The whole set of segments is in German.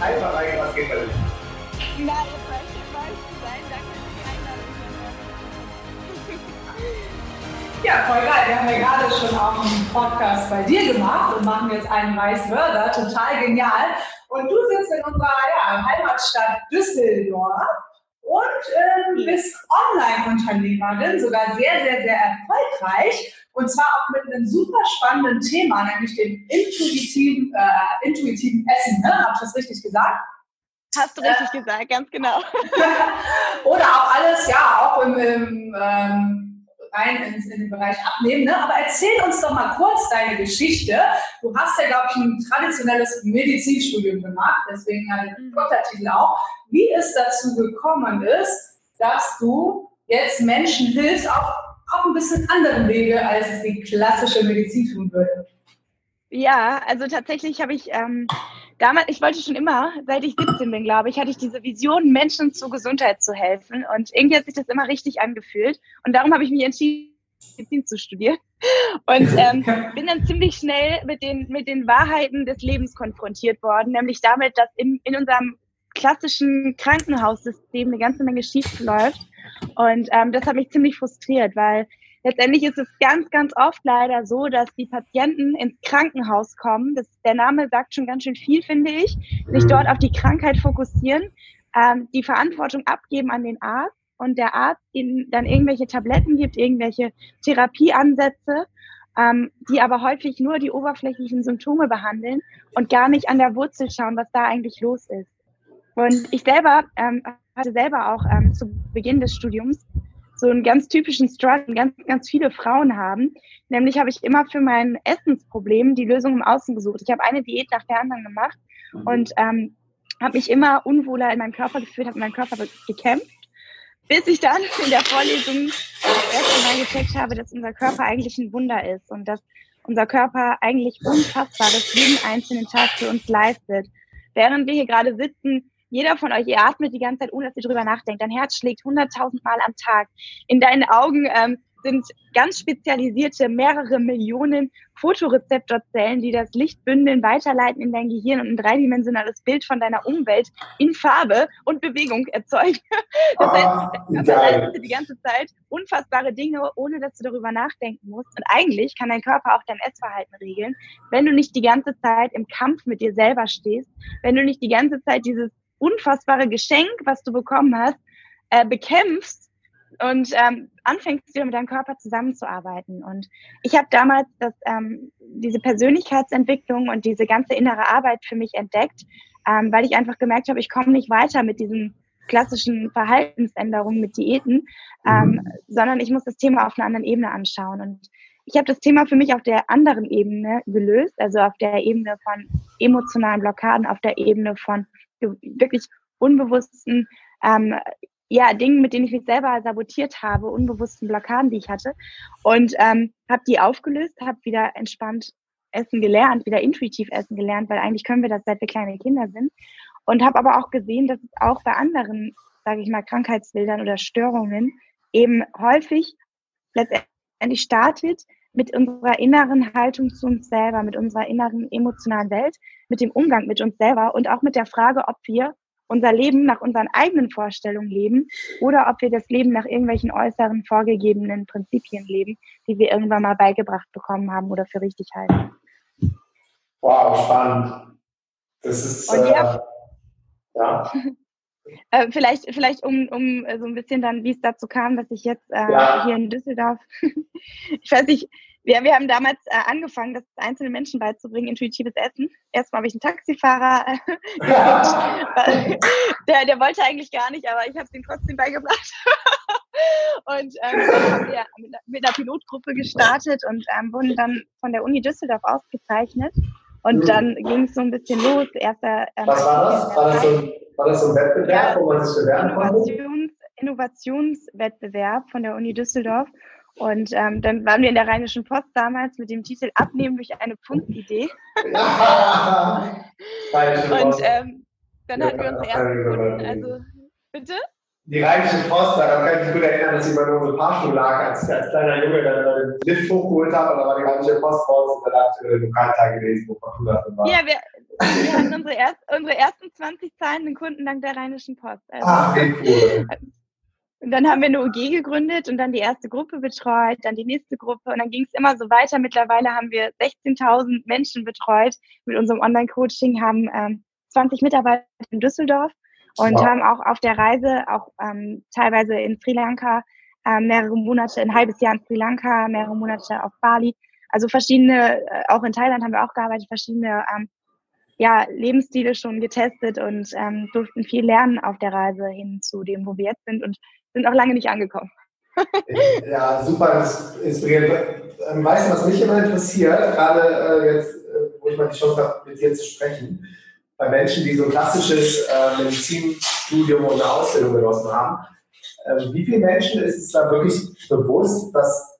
Hi Mareike, was geht bei dir? Na, ihr bei euch zu sein. Danke für die Einladung. Ja, voll geil. Wir haben ja gerade schon auch einen Podcast bei dir gemacht und machen jetzt einen Vice Versa. Total genial. Und du sitzt in unserer ja, Heimatstadt Düsseldorf und äh, bist Online-Unternehmerin, sogar sehr, sehr, sehr erfolgreich. Und zwar auch mit einem super spannenden Thema, nämlich dem intuitiven, äh, intuitiven Essen. Ne? Habe ich das richtig gesagt? Hast du richtig äh, gesagt, ganz genau. Oder auch alles, ja, auch im, im ähm, rein in, in den Bereich Abnehmen. Ne? Aber erzähl uns doch mal kurz deine Geschichte. Du hast ja, glaube ich, ein traditionelles Medizinstudium gemacht, deswegen ja den Doktortitel mhm. auch. Wie es dazu gekommen ist, dass du jetzt Menschen hilfst, auf, auf ein bisschen anderen Wege, als es die klassische Medizin tun würde. Ja, also tatsächlich habe ich ähm, damals, ich wollte schon immer, seit ich 17 bin, glaube ich, hatte ich diese Vision, Menschen zur Gesundheit zu helfen. Und irgendwie hat sich das immer richtig angefühlt. Und darum habe ich mich entschieden, Medizin zu studieren. Und ähm, bin dann ziemlich schnell mit den, mit den Wahrheiten des Lebens konfrontiert worden, nämlich damit, dass in, in unserem klassischen Krankenhaussystem eine ganze Menge schief läuft. Und ähm, das hat mich ziemlich frustriert, weil letztendlich ist es ganz, ganz oft leider so, dass die Patienten ins Krankenhaus kommen. Das, der Name sagt schon ganz schön viel, finde ich. Sich dort auf die Krankheit fokussieren, ähm, die Verantwortung abgeben an den Arzt und der Arzt ihnen dann irgendwelche Tabletten gibt, irgendwelche Therapieansätze, ähm, die aber häufig nur die oberflächlichen Symptome behandeln und gar nicht an der Wurzel schauen, was da eigentlich los ist. Und ich selber ähm, hatte selber auch ähm, zu Beginn des Studiums so einen ganz typischen Struggle, ganz, ganz viele Frauen haben. Nämlich habe ich immer für mein Essensproblem die Lösung im Außen gesucht. Ich habe eine Diät nach der anderen gemacht mhm. und ähm, habe mich immer unwohler in meinem Körper gefühlt, habe meinen Körper gekämpft, bis ich dann in der Vorlesung das erste Mal gecheckt habe, dass unser Körper eigentlich ein Wunder ist und dass unser Körper eigentlich Unfassbares jeden einzelnen Tag für uns leistet. Während wir hier gerade sitzen, jeder von euch, ihr atmet die ganze Zeit, ohne dass ihr drüber nachdenkt. Dein Herz schlägt hunderttausend Mal am Tag. In deinen Augen ähm, sind ganz spezialisierte mehrere Millionen Fotorezeptorzellen, die das Licht bündeln, weiterleiten in dein Gehirn und ein dreidimensionales Bild von deiner Umwelt in Farbe und Bewegung erzeugen. Das ah, heißt, Körper leistet die ganze Zeit unfassbare Dinge, ohne dass du darüber nachdenken musst. Und eigentlich kann dein Körper auch dein Essverhalten regeln, wenn du nicht die ganze Zeit im Kampf mit dir selber stehst, wenn du nicht die ganze Zeit dieses unfassbare Geschenk, was du bekommen hast, äh, bekämpfst und ähm, anfängst wieder mit deinem Körper zusammenzuarbeiten. Und ich habe damals das, ähm, diese Persönlichkeitsentwicklung und diese ganze innere Arbeit für mich entdeckt, ähm, weil ich einfach gemerkt habe, ich komme nicht weiter mit diesen klassischen Verhaltensänderungen mit Diäten, ähm, mhm. sondern ich muss das Thema auf einer anderen Ebene anschauen. Und ich habe das Thema für mich auf der anderen Ebene gelöst, also auf der Ebene von emotionalen Blockaden, auf der Ebene von wirklich unbewussten ähm, ja, Dingen, mit denen ich mich selber sabotiert habe, unbewussten Blockaden, die ich hatte. Und ähm, habe die aufgelöst, habe wieder entspannt essen gelernt, wieder intuitiv essen gelernt, weil eigentlich können wir das, seit wir kleine Kinder sind. Und habe aber auch gesehen, dass es auch bei anderen, sage ich mal, Krankheitsbildern oder Störungen eben häufig letztendlich startet mit unserer inneren Haltung zu uns selber, mit unserer inneren emotionalen Welt, mit dem Umgang mit uns selber und auch mit der Frage, ob wir unser Leben nach unseren eigenen Vorstellungen leben oder ob wir das Leben nach irgendwelchen äußeren vorgegebenen Prinzipien leben, die wir irgendwann mal beigebracht bekommen haben oder für richtig halten. Wow, spannend. Das ist äh, ja. Äh, vielleicht, vielleicht um, um so ein bisschen dann, wie es dazu kam, dass ich jetzt äh, ja. hier in Düsseldorf, ich weiß nicht, wir, wir haben damals äh, angefangen, das einzelnen Menschen beizubringen, intuitives Essen. Erstmal habe ich einen Taxifahrer, äh, der, der wollte eigentlich gar nicht, aber ich habe es ihm trotzdem beigebracht. und ähm, dann haben wir mit, mit einer Pilotgruppe gestartet und ähm, wurden dann von der Uni Düsseldorf ausgezeichnet. Und mhm. dann ging es so ein bisschen los. Erster, ähm, Was war das? War das, so ein, war das so ein Wettbewerb, ja, wo man sich bewerben konnte? Innovationswettbewerb von der Uni Düsseldorf. Und ähm, dann waren wir in der Rheinischen Post damals mit dem Titel Abnehmen durch eine Pfundidee. Ja. und ähm, dann hatten wir unsere ersten Kunden. Also, bitte? Die Rheinische Post, da kann ich mich gut erinnern, dass ich mal in unserem Fahrstuhl lag, als, als kleiner Junge dann den Lift hochgeholt habe und da war die Rheinische Post bei uns und dann hat äh, Lokalteil gelesen, wo Faktura drin war. Ja, wir, wir hatten unsere, erst, unsere ersten 20 zahlenden Kunden dank der Rheinischen Post. Also, ah, wie cool. Und dann haben wir eine UG gegründet und dann die erste Gruppe betreut, dann die nächste Gruppe und dann ging es immer so weiter. Mittlerweile haben wir 16.000 Menschen betreut mit unserem Online-Coaching, haben ähm, 20 Mitarbeiter in Düsseldorf und wow. haben auch auf der Reise, auch ähm, teilweise in Sri Lanka, äh, mehrere Monate, ein halbes Jahr in Sri Lanka, mehrere Monate auf Bali. Also verschiedene, äh, auch in Thailand haben wir auch gearbeitet, verschiedene ähm, ja, Lebensstile schon getestet und ähm, durften viel lernen auf der Reise hin zu dem, wo wir jetzt sind. Und sind auch lange nicht angekommen. ja, super inspirierend. Ähm, weißt du, was mich immer interessiert, gerade äh, jetzt, äh, wo ich mal die Chance habe, mit dir zu sprechen, bei Menschen, die so ein klassisches äh, Medizinstudium oder eine Ausbildung genossen haben, äh, wie viele Menschen ist es da wirklich bewusst, dass,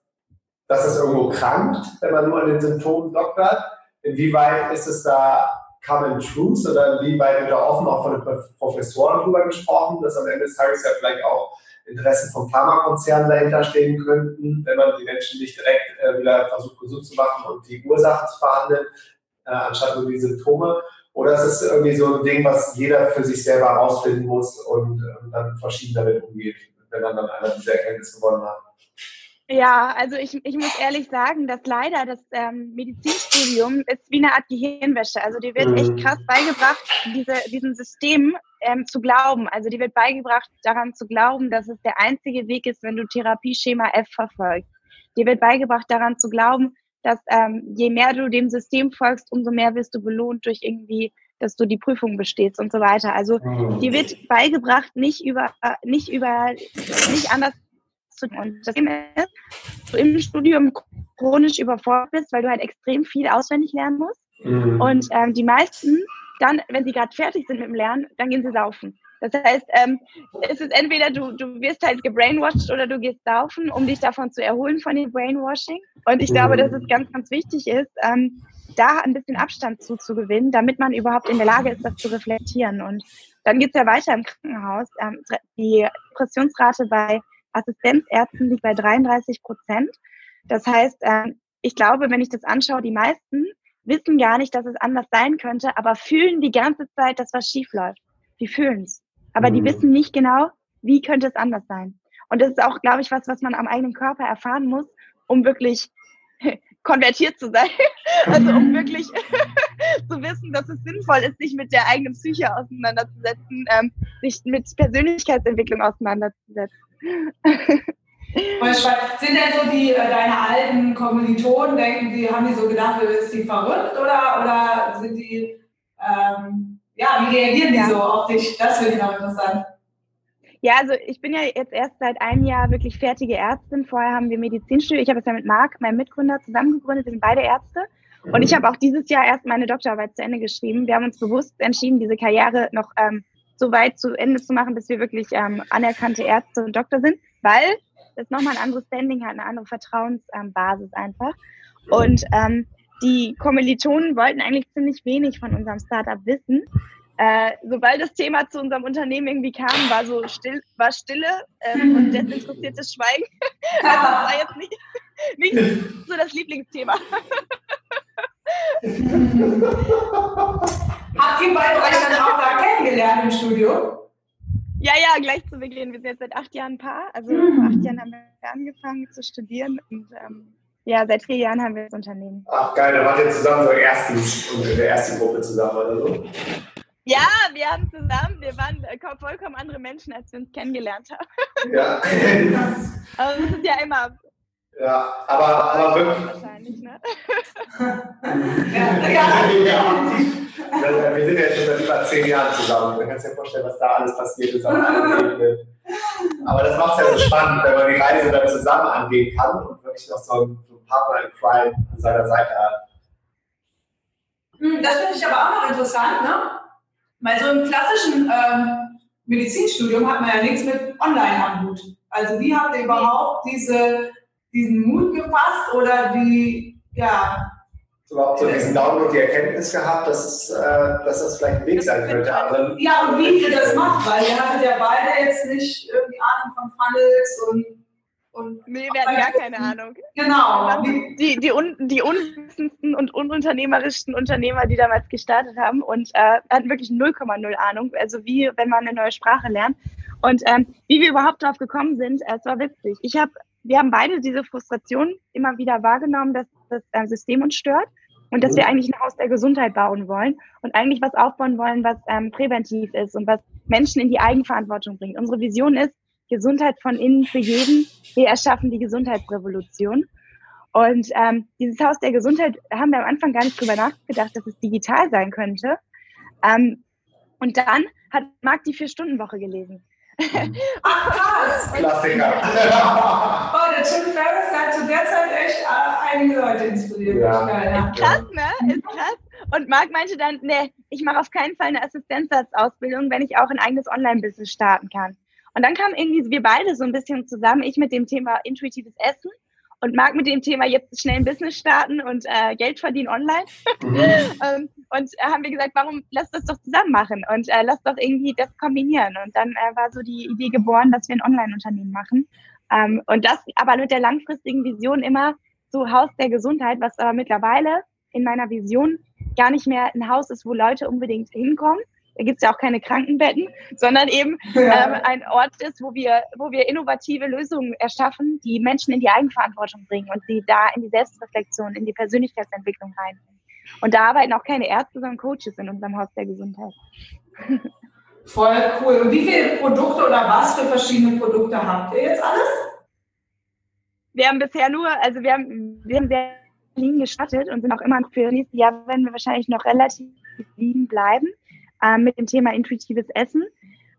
dass es irgendwo krankt, wenn man nur an den Symptomen doktert? Inwieweit ist es da Common Truths oder inwieweit wird da offen auch von den Professoren drüber gesprochen, dass am Ende des Tages ja vielleicht auch Interessen von Pharmakonzernen dahinter stehen könnten, wenn man die Menschen nicht direkt äh, wieder versucht, gesund zu machen und die Ursachen zu behandeln, äh, anstatt nur die Symptome. Oder ist es irgendwie so ein Ding, was jeder für sich selber herausfinden muss und äh, dann verschieden damit umgeht, wenn man dann einmal diese Erkenntnis gewonnen hat? Ja, also ich, ich muss ehrlich sagen, dass leider das ähm, Medizinstudium ist wie eine Art Gehirnwäsche. Also dir wird echt mhm. krass beigebracht, diese, diesem System ähm, zu glauben. Also dir wird beigebracht, daran zu glauben, dass es der einzige Weg ist, wenn du Therapieschema F verfolgst. Dir wird beigebracht, daran zu glauben, dass ähm, je mehr du dem System folgst, umso mehr wirst du belohnt durch irgendwie, dass du die Prüfung bestehst und so weiter. Also mhm. dir wird beigebracht, nicht über, nicht über, nicht anders zu tun. Und das Thema ist, dass du im Studium chronisch überfordert bist, weil du halt extrem viel auswendig lernen musst. Mhm. Und ähm, die meisten, dann, wenn sie gerade fertig sind mit dem Lernen, dann gehen sie saufen. Das heißt, ähm, es ist entweder du, du wirst halt gebrainwashed oder du gehst saufen, um dich davon zu erholen von dem Brainwashing. Und ich mhm. glaube, dass es ganz, ganz wichtig ist, ähm, da ein bisschen Abstand zuzugewinnen, damit man überhaupt in der Lage ist, das zu reflektieren. Und dann geht es ja weiter im Krankenhaus. Ähm, die Depressionsrate bei Assistenzärzten liegt bei 33 Prozent. Das heißt, ähm, ich glaube, wenn ich das anschaue, die meisten wissen gar nicht, dass es anders sein könnte, aber fühlen die ganze Zeit, dass was schief läuft. Die fühlen es. Aber mhm. die wissen nicht genau, wie könnte es anders sein. Und das ist auch, glaube ich, was, was man am eigenen Körper erfahren muss, um wirklich konvertiert zu sein. Also um wirklich zu wissen, dass es sinnvoll ist, sich mit der eigenen Psyche auseinanderzusetzen, ähm, sich mit Persönlichkeitsentwicklung auseinanderzusetzen. Sind denn so die, äh, deine alten Kommilitonen, denken die, haben die so gedacht, ist die verrückt oder, oder sind die, ähm, ja, wie reagieren die ja. so auf dich? Das finde ich noch interessant. Ja, also ich bin ja jetzt erst seit einem Jahr wirklich fertige Ärztin. Vorher haben wir Medizinstudium. Ich habe es ja mit Marc, meinem Mitgründer, zusammengegründet. Wir sind beide Ärzte. Und ich habe auch dieses Jahr erst meine Doktorarbeit zu Ende geschrieben. Wir haben uns bewusst entschieden, diese Karriere noch ähm, so weit zu Ende zu machen, bis wir wirklich ähm, anerkannte Ärzte und Doktor sind, weil das nochmal ein anderes Standing hat, eine andere Vertrauensbasis ähm, einfach. Und ähm, die Kommilitonen wollten eigentlich ziemlich wenig von unserem Startup wissen. Äh, sobald das Thema zu unserem Unternehmen irgendwie kam, war so still, war Stille ähm, und desinteressiertes Schweigen. also das war jetzt nicht, nicht so das Lieblingsthema. Habt ihr beide euch dann auch da kennengelernt im Studio? Ja, ja, gleich zu Beginn. Wir sind jetzt seit acht Jahren ein Paar. Also mhm. vor acht Jahren haben wir angefangen zu studieren und ähm, ja, seit vier Jahren haben wir das Unternehmen. Ach geil, da wart ihr zusammen so in der ersten Gruppe zusammen oder so? Ja, wir haben zusammen, wir waren äh, vollkommen andere Menschen, als wir uns kennengelernt haben. Ja. Aber das ist ja immer Ja, aber, aber wirklich. Wahrscheinlich, ne? ja, ja. ja. Wir sind ja schon seit über zehn Jahren zusammen. Man kann sich ja vorstellen, was da alles passiert ist. Aber das macht es ja so spannend, wenn man die Reise dann zusammen angehen kann und wirklich noch so einen, Partner in Crime an seiner Seite hat. Hm, das finde ich aber auch noch interessant, ne? Weil so im klassischen ähm, Medizinstudium hat man ja nichts mit Online am Hut. Also wie habt ihr überhaupt diese diesen Mut gefasst oder die, ja. Überhaupt so diesen Download, die Erkenntnis gehabt, dass, es, äh, dass das vielleicht ein Weg sein könnte. Aber ja, und wie ihr das macht, weil ihr hattet ja beide jetzt nicht irgendwie Ahnung von Funnels und und nee, wir hatten gar keine Ahnung. Genau. Die, die, un, die unwissendsten und ununternehmerischsten Unternehmer, die damals gestartet haben und äh, hatten wirklich 0,0 Ahnung. Also wie, wenn man eine neue Sprache lernt. Und ähm, wie wir überhaupt drauf gekommen sind, äh, es war witzig. Ich habe wir haben beide diese Frustration immer wieder wahrgenommen, dass das äh, System uns stört und dass wir eigentlich ein Haus der Gesundheit bauen wollen und eigentlich was aufbauen wollen, was ähm, präventiv ist und was Menschen in die Eigenverantwortung bringt. Unsere Vision ist Gesundheit von innen für jeden. Wir erschaffen die Gesundheitsrevolution. Und ähm, dieses Haus der Gesundheit haben wir am Anfang gar nicht drüber nachgedacht, dass es digital sein könnte. Ähm, und dann hat Marc die Vier-Stunden-Woche gelesen. Ach krass! Klassiker. oh, der Tim Ferriss hat zu der Zeit echt äh, einige Leute inspiriert. Ja. Ist krass, ne? Ist krass. Und Marc meinte dann, nee, ich mache auf keinen Fall eine Assistenzarztausbildung, wenn ich auch ein eigenes Online-Business starten kann. Und dann kamen irgendwie wir beide so ein bisschen zusammen, ich mit dem Thema intuitives Essen und mag mit dem Thema jetzt schnell ein Business starten und äh, Geld verdienen online. Mhm. ähm, und äh, haben wir gesagt, warum lass das doch zusammen machen und äh, lass doch irgendwie das kombinieren. Und dann äh, war so die Idee geboren, dass wir ein Online-Unternehmen machen. Ähm, und das aber mit der langfristigen Vision immer so Haus der Gesundheit, was aber mittlerweile in meiner Vision gar nicht mehr ein Haus ist, wo Leute unbedingt hinkommen, da gibt es ja auch keine Krankenbetten, sondern eben ja. ähm, ein Ort ist, wo wir, wo wir innovative Lösungen erschaffen, die Menschen in die Eigenverantwortung bringen und sie da in die Selbstreflexion, in die Persönlichkeitsentwicklung reinbringen. Und da arbeiten auch keine Ärzte, sondern Coaches in unserem Haus der Gesundheit. Voll cool. Und wie viele Produkte oder was für verschiedene Produkte habt ihr jetzt alles? Wir haben bisher nur, also wir haben, wir haben sehr lean gestartet und sind auch immer für nächstes Jahr werden wir wahrscheinlich noch relativ lean bleiben äh, mit dem Thema intuitives Essen,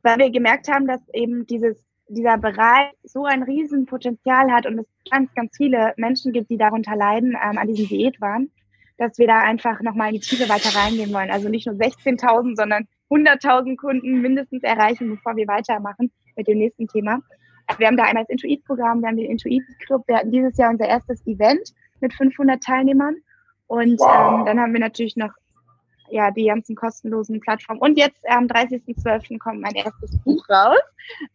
weil wir gemerkt haben, dass eben dieses, dieser Bereich so ein Riesenpotenzial hat und es ganz, ganz viele Menschen gibt, die darunter leiden, ähm, an diesem Diätwahn, dass wir da einfach nochmal in die Tiefe weiter reingehen wollen. Also nicht nur 16.000, sondern 100.000 Kunden mindestens erreichen, bevor wir weitermachen mit dem nächsten Thema. Wir haben da einmal das Intuit-Programm, wir haben den Intuit-Club, wir hatten dieses Jahr unser erstes Event mit 500 Teilnehmern. Und wow. ähm, dann haben wir natürlich noch ja, die ganzen kostenlosen Plattformen. Und jetzt am 30.12. kommt mein erstes Buch raus,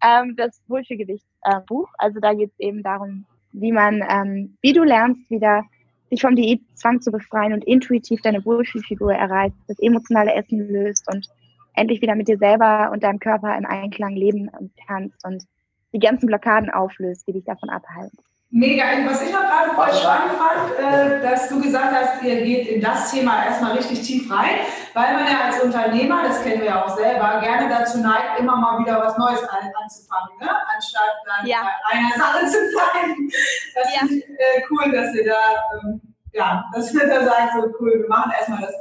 ähm, das Wohlfühlgewicht-Buch. Also da geht es eben darum, wie man, ähm, wie du lernst, wieder dich vom Diätzwang zu befreien und intuitiv deine Wohlfühlfigur erreicht, das emotionale Essen löst und endlich wieder mit dir selber und deinem Körper im Einklang leben kannst und die ganzen Blockaden auflöst, die dich davon abhalten. Mega. Was ich auch gerade voll spannend fand, äh, dass du gesagt hast, ihr geht in das Thema erstmal richtig tief rein, weil man ja als Unternehmer, das kennen wir ja auch selber, gerne dazu neigt, immer mal wieder was Neues an, anzufangen, ne? anstatt dann ja. bei einer Sache zu bleiben. Das ja. ist äh, cool, dass ihr da, ähm, ja, dass wir da sagen, so cool, wir machen erstmal das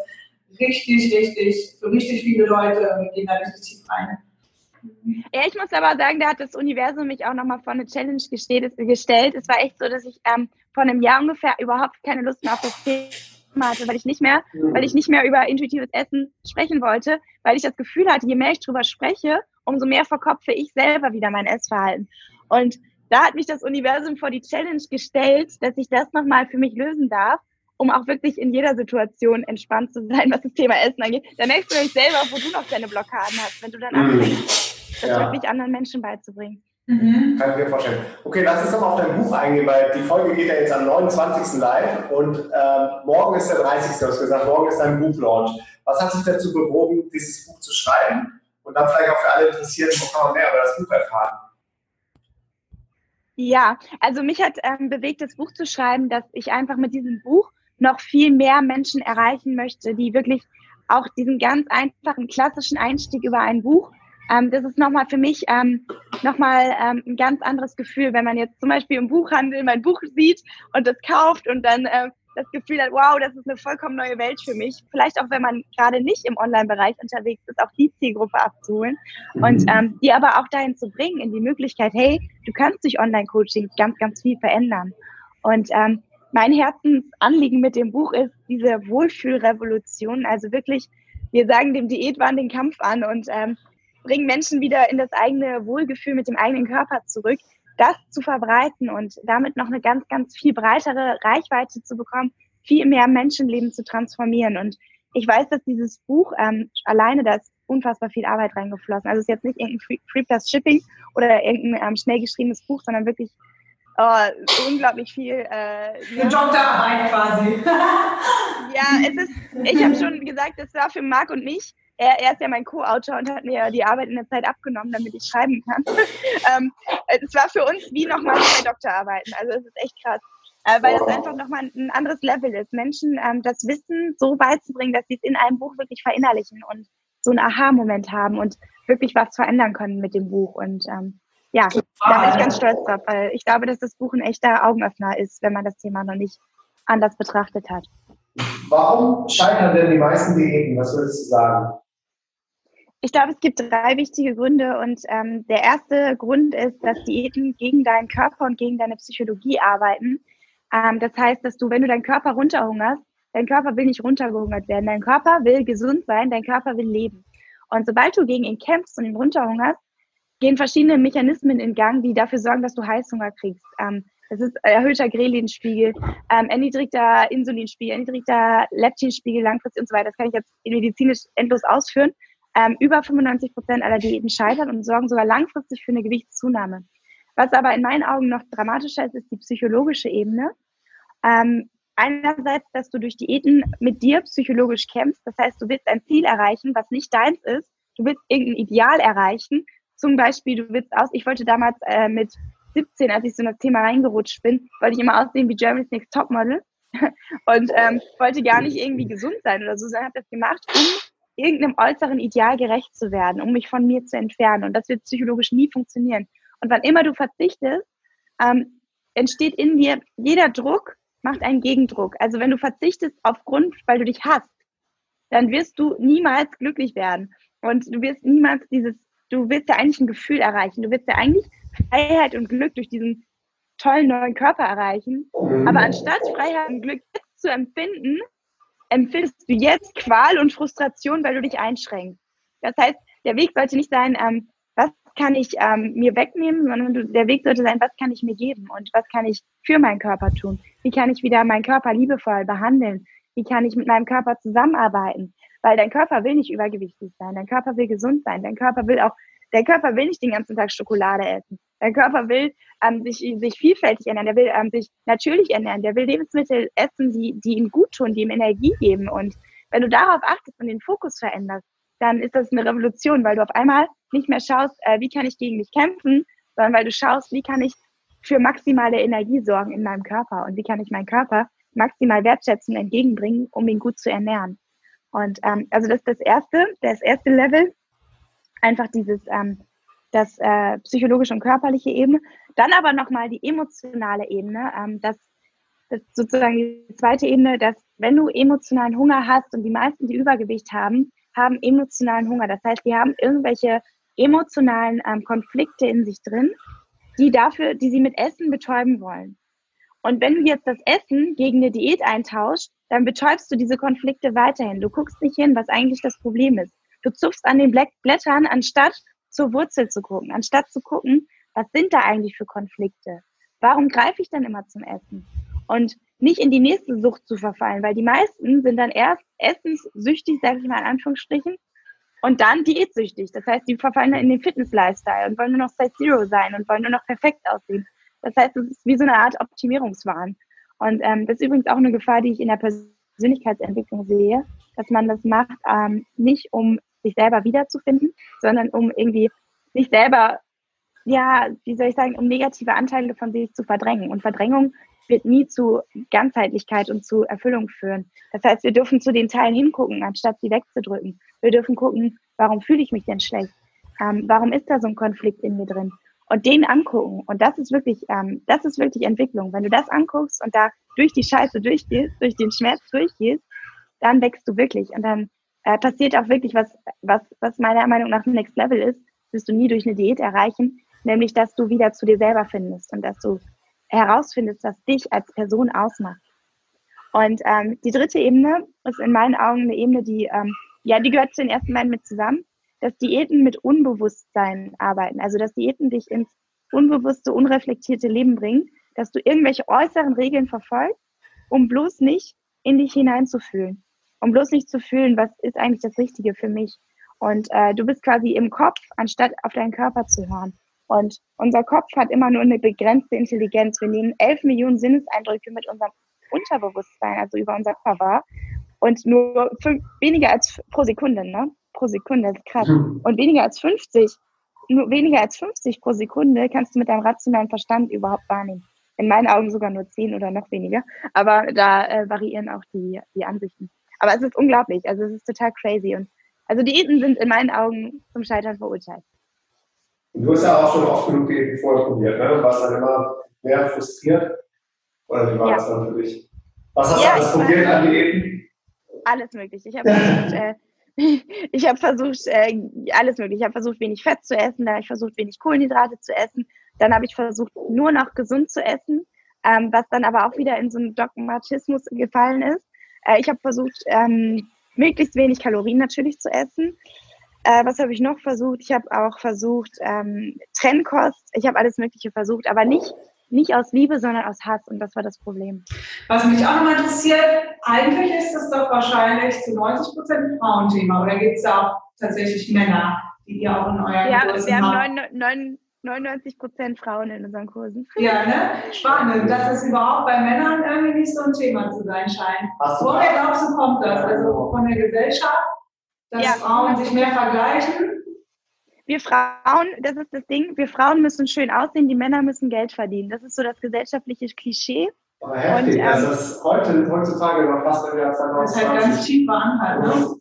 richtig, richtig, für richtig viele Leute, wir gehen da richtig tief rein. Ja, ich muss aber sagen, da hat das Universum mich auch nochmal vor eine Challenge gestellt. Es war echt so, dass ich ähm, vor einem Jahr ungefähr überhaupt keine Lust mehr auf das Thema hatte, weil ich nicht mehr, weil ich nicht mehr über intuitives Essen sprechen wollte, weil ich das Gefühl hatte, je mehr ich drüber spreche, umso mehr verkopfe ich selber wieder mein Essverhalten. Und da hat mich das Universum vor die Challenge gestellt, dass ich das nochmal für mich lösen darf, um auch wirklich in jeder Situation entspannt zu sein, was das Thema Essen angeht. Da merkst du nämlich selber, wo du noch deine Blockaden hast, wenn du dann mhm. anfängst das ja. wirklich anderen Menschen beizubringen. Mhm. Kann ich mir vorstellen. Okay, lass uns doch mal auf dein Buch eingehen, weil die Folge geht ja jetzt am 29. live und äh, morgen ist der 30. Du hast gesagt, morgen ist dein Buchlaunch. Was hat dich dazu bewogen, dieses Buch zu schreiben? Und dann vielleicht auch für alle Interessierten, wo kann man mehr über das Buch erfahren? Ja, also mich hat ähm, bewegt, das Buch zu schreiben, dass ich einfach mit diesem Buch noch viel mehr Menschen erreichen möchte, die wirklich auch diesen ganz einfachen, klassischen Einstieg über ein Buch ähm, das ist nochmal für mich ähm, nochmal ähm, ein ganz anderes Gefühl, wenn man jetzt zum Beispiel im Buchhandel mein Buch sieht und das kauft und dann äh, das Gefühl hat, wow, das ist eine vollkommen neue Welt für mich. Vielleicht auch, wenn man gerade nicht im Online-Bereich unterwegs ist, auch die Zielgruppe abzuholen und mhm. ähm, die aber auch dahin zu bringen, in die Möglichkeit, hey, du kannst durch Online-Coaching ganz, ganz viel verändern. Und ähm, mein Herzensanliegen mit dem Buch ist diese Wohlfühlrevolution. Also wirklich, wir sagen dem Diätwahn den Kampf an und ähm, bringen Menschen wieder in das eigene Wohlgefühl mit dem eigenen Körper zurück das zu verbreiten und damit noch eine ganz, ganz viel breitere Reichweite zu bekommen, viel mehr Menschenleben zu transformieren. Und ich weiß, dass dieses Buch ähm, alleine, da ist unfassbar viel Arbeit reingeflossen. Also es ist jetzt nicht irgendein Free, Free Plus Shipping oder irgendein ähm, schnell geschriebenes Buch, sondern wirklich oh, unglaublich viel. Äh. Doktorarbeit quasi. ja, es ist, ich habe schon gesagt, das war für Marc und mich er, er ist ja mein Co-Autor und hat mir die Arbeit in der Zeit abgenommen, damit ich schreiben kann. ähm, es war für uns wie nochmal zwei Doktorarbeiten. Also es ist echt krass. Äh, weil es einfach nochmal ein anderes Level ist, Menschen ähm, das Wissen so beizubringen, dass sie es in einem Buch wirklich verinnerlichen und so einen Aha-Moment haben und wirklich was verändern können mit dem Buch. Und ähm, ja, da bin ich ganz stolz drauf, weil ich glaube, dass das Buch ein echter Augenöffner ist, wenn man das Thema noch nicht anders betrachtet hat. Warum scheitern denn die meisten Diäten? Was würdest du sagen? Ich glaube, es gibt drei wichtige Gründe und ähm, der erste Grund ist, dass Diäten gegen deinen Körper und gegen deine Psychologie arbeiten. Ähm, das heißt, dass du, wenn du deinen Körper runterhungerst, dein Körper will nicht runtergehungert werden. Dein Körper will gesund sein, dein Körper will leben. Und sobald du gegen ihn kämpfst und ihn runterhungerst, gehen verschiedene Mechanismen in Gang, die dafür sorgen, dass du Heißhunger kriegst. Ähm, das ist erhöhter Grelinspiegel, ähm, erniedrigter Insulinspiegel, erniedrigter Leptinspiegel langfristig und so weiter. Das kann ich jetzt medizinisch endlos ausführen. Ähm, über 95 Prozent aller Diäten scheitern und sorgen sogar langfristig für eine Gewichtszunahme. Was aber in meinen Augen noch dramatischer ist, ist die psychologische Ebene. Ähm, einerseits, dass du durch Diäten mit dir psychologisch kämpfst. Das heißt, du willst ein Ziel erreichen, was nicht deins ist. Du willst irgendein Ideal erreichen. Zum Beispiel, du willst aus, ich wollte damals äh, mit 17, als ich so in das Thema reingerutscht bin, wollte ich immer aussehen wie Germany's Next Topmodel und ähm, wollte gar nicht irgendwie gesund sein oder so, sondern habe das gemacht, um irgendeinem äußeren Ideal gerecht zu werden, um mich von mir zu entfernen. Und das wird psychologisch nie funktionieren. Und wann immer du verzichtest, ähm, entsteht in dir jeder Druck macht einen Gegendruck. Also wenn du verzichtest aufgrund, weil du dich hast, dann wirst du niemals glücklich werden. Und du wirst niemals dieses, du willst ja eigentlich ein Gefühl erreichen. Du willst ja eigentlich Freiheit und Glück durch diesen tollen neuen Körper erreichen. Aber anstatt Freiheit und Glück zu empfinden, empfindest du jetzt Qual und Frustration, weil du dich einschränkst. Das heißt, der Weg sollte nicht sein, ähm, was kann ich ähm, mir wegnehmen, sondern du, der Weg sollte sein, was kann ich mir geben und was kann ich für meinen Körper tun? Wie kann ich wieder meinen Körper liebevoll behandeln? Wie kann ich mit meinem Körper zusammenarbeiten? Weil dein Körper will nicht übergewichtig sein, dein Körper will gesund sein, dein Körper will auch, dein Körper will nicht den ganzen Tag Schokolade essen. Dein Körper will ähm, sich, sich vielfältig ernähren, der will ähm, sich natürlich ernähren, der will Lebensmittel essen, die, die ihm gut tun, die ihm Energie geben. Und wenn du darauf achtest und den Fokus veränderst, dann ist das eine Revolution, weil du auf einmal nicht mehr schaust, äh, wie kann ich gegen mich kämpfen, sondern weil du schaust, wie kann ich für maximale Energie sorgen in meinem Körper und wie kann ich meinen Körper maximal Wertschätzung entgegenbringen, um ihn gut zu ernähren. Und ähm, also das ist das erste, das erste Level, einfach dieses ähm, das äh, psychologische und körperliche Ebene. Dann aber nochmal die emotionale Ebene. Ähm, das, das sozusagen die zweite Ebene, dass wenn du emotionalen Hunger hast und die meisten, die Übergewicht haben, haben emotionalen Hunger. Das heißt, die haben irgendwelche emotionalen ähm, Konflikte in sich drin, die dafür, die sie mit Essen betäuben wollen. Und wenn du jetzt das Essen gegen eine Diät eintauschst, dann betäubst du diese Konflikte weiterhin. Du guckst nicht hin, was eigentlich das Problem ist. Du zupfst an den Blättern, anstatt zur Wurzel zu gucken, anstatt zu gucken, was sind da eigentlich für Konflikte? Warum greife ich dann immer zum Essen? Und nicht in die nächste Sucht zu verfallen, weil die meisten sind dann erst essenssüchtig, sage ich mal in Anführungsstrichen, und dann diätsüchtig. Das heißt, die verfallen dann in den Fitness-Lifestyle und wollen nur noch Size Zero sein und wollen nur noch perfekt aussehen. Das heißt, es ist wie so eine Art Optimierungswahn. Und ähm, das ist übrigens auch eine Gefahr, die ich in der Persönlichkeitsentwicklung sehe, dass man das macht, ähm, nicht um sich selber wiederzufinden, sondern um irgendwie sich selber, ja, wie soll ich sagen, um negative Anteile von sich zu verdrängen. Und Verdrängung wird nie zu Ganzheitlichkeit und zu Erfüllung führen. Das heißt, wir dürfen zu den Teilen hingucken, anstatt sie wegzudrücken. Wir dürfen gucken, warum fühle ich mich denn schlecht? ähm, warum ist da so ein Konflikt in mir drin? Und den angucken. Und das ist wirklich, ähm, das ist wirklich Entwicklung. Wenn du das anguckst und da durch die Scheiße durchgehst, durch den Schmerz durchgehst, dann wächst du wirklich. Und dann äh, passiert auch wirklich was, was, was meiner Meinung nach ein Next Level ist, wirst du nie durch eine Diät erreichen, nämlich dass du wieder zu dir selber findest und dass du herausfindest, was dich als Person ausmacht. Und ähm, die dritte Ebene ist in meinen Augen eine Ebene, die, ähm, ja, die gehört zu den ersten beiden mit zusammen, dass Diäten mit Unbewusstsein arbeiten. Also dass Diäten dich ins unbewusste, unreflektierte Leben bringen, dass du irgendwelche äußeren Regeln verfolgst, um bloß nicht in dich hineinzufühlen, um bloß nicht zu fühlen, was ist eigentlich das Richtige für mich. Und äh, du bist quasi im Kopf, anstatt auf deinen Körper zu hören. Und unser Kopf hat immer nur eine begrenzte Intelligenz. Wir nehmen elf Millionen Sinneseindrücke mit unserem Unterbewusstsein, also über unser Körper wahr. Und nur fünf, weniger als pro Sekunde, ne? Pro Sekunde, das ist krass. Mhm. Und weniger als 50, nur weniger als 50 pro Sekunde kannst du mit deinem rationalen Verstand überhaupt wahrnehmen. In meinen Augen sogar nur 10 oder noch weniger. Aber da äh, variieren auch die, die Ansichten. Aber es ist unglaublich. Also es ist total crazy. Und also Diäten sind in meinen Augen zum Scheitern verurteilt. Du hast ja auch schon oft genug Diäten vorprobiert, ne? Du warst dann immer mehr frustriert. Oder wie war ja. das dann für dich? Was hast ja, du alles probiert an Diäten? Alles mögliche. Ich habe versucht, äh, ich habe versucht, äh, alles mögliche. Ich habe versucht, wenig Fett zu essen, dann habe ich versucht, wenig Kohlenhydrate zu essen. Dann habe ich versucht, nur noch gesund zu essen, ähm, was dann aber auch wieder in so einen Dogmatismus gefallen ist. Äh, ich habe versucht, ähm, möglichst wenig Kalorien natürlich zu essen. Äh, was habe ich noch versucht? Ich habe auch versucht, ähm, Trennkost. Ich habe alles Mögliche versucht, aber nicht, nicht aus Liebe, sondern aus Hass. Und das war das Problem. Was mich auch nochmal interessiert, eigentlich ist das doch wahrscheinlich zu 90 Prozent Frauenthema. Oder gibt es da auch tatsächlich Männer, die ihr auch in euren ja, Kursen wir haben? Ja, 99 Prozent Frauen in unseren Kursen. Ja, ne? Spannend, dass es überhaupt bei Männern irgendwie nicht so ein Thema zu sein scheint. Woher glaubst du, kommt das? Also von der Gesellschaft? dass ja. Frauen sich mehr vergleichen? Wir Frauen, das ist das Ding, wir Frauen müssen schön aussehen, die Männer müssen Geld verdienen. Das ist so das gesellschaftliche Klischee. Aber heftig, und, ähm, das ist heute, heutzutage noch fast im Jahr 2020. Das ist halt ganz tief verankert, ne?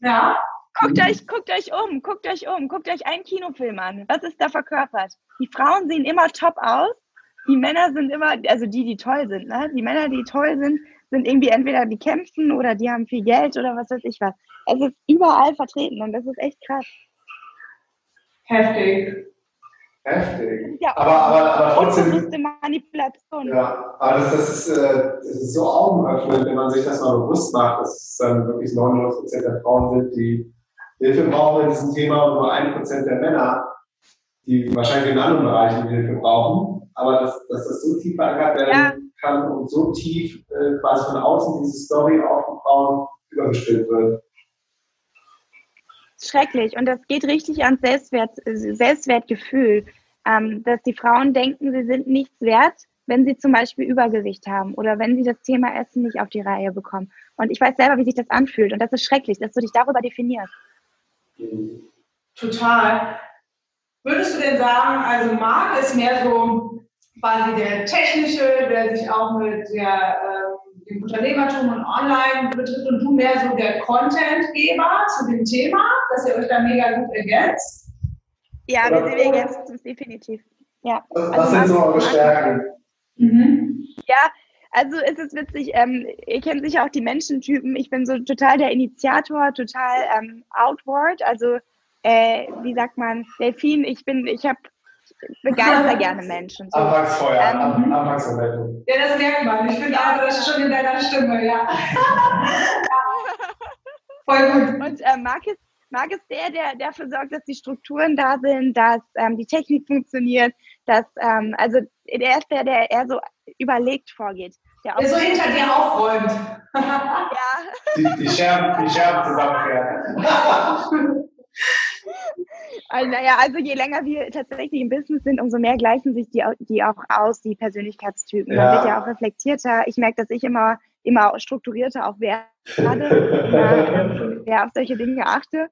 Ja. Guckt euch, guckt euch um, guckt euch um, guckt euch einen Kinofilm an. Was ist da verkörpert? Die Frauen sehen immer top aus, die Männer sind immer, also die, die toll sind, ne? Die Männer, die toll sind, sind irgendwie entweder die kämpfen oder die haben viel Geld oder was weiß ich was. Es ist überall vertreten und das ist echt krass. Heftig. Heftig. Ja, aber, aber, aber trotzdem. Manipulation. Ja, aber das, das, ist, äh, das ist so augenöffnend, wenn man sich das mal bewusst macht, dass es dann wirklich 99% der Frauen sind, die Hilfe brauchen in diesem Thema und nur 1% der Männer, die wahrscheinlich in anderen Bereichen Hilfe brauchen. Aber dass, dass das so tief verankert werden ja. kann und so tief äh, quasi von außen diese Story auf die Frauen übergestellt wird schrecklich. Und das geht richtig ans Selbstwert, Selbstwertgefühl, ähm, dass die Frauen denken, sie sind nichts wert, wenn sie zum Beispiel Übergewicht haben oder wenn sie das Thema Essen nicht auf die Reihe bekommen. Und ich weiß selber, wie sich das anfühlt. Und das ist schrecklich, dass du dich darüber definierst. Total. Würdest du denn sagen, also Marc ist mehr so quasi der technische, der sich auch mit der äh, dem Unternehmertum und Online betrifft und du mehr so der Contentgeber zu dem Thema, dass ihr euch da mega gut ergänzt? Ja, wir, wir ergänzen uns definitiv. Ja. Was, was sind so eure Stärken? Mhm. Ja, also es ist witzig, ähm, ihr kennt sicher auch die Menschentypen. Ich bin so total der Initiator, total ähm, outward, also äh, wie sagt man, Delfin, ich bin, ich habe begeister gerne Menschen. So. Anfangsfeuer, ähm, Anfangsmomente. Ja, das merkt man. Ich finde auch, das ist schon in deiner Stimme, ja. Voll gut. Und äh, Marc, ist, Marc ist der, der dafür sorgt, dass die Strukturen da sind, dass ähm, die Technik funktioniert, dass, ähm, also der ist der, der eher so überlegt vorgeht. Der, der so hinter dir aufräumt. ja. Die, die Scherben, die Scherben zusammenfährt. Also, naja, also je länger wir tatsächlich im Business sind, umso mehr gleichen sich die, die auch aus, die Persönlichkeitstypen. Ja. Man wird ja auch reflektierter. Ich merke, dass ich immer, immer strukturierter auch werde, immer, ja, auf solche Dinge achte.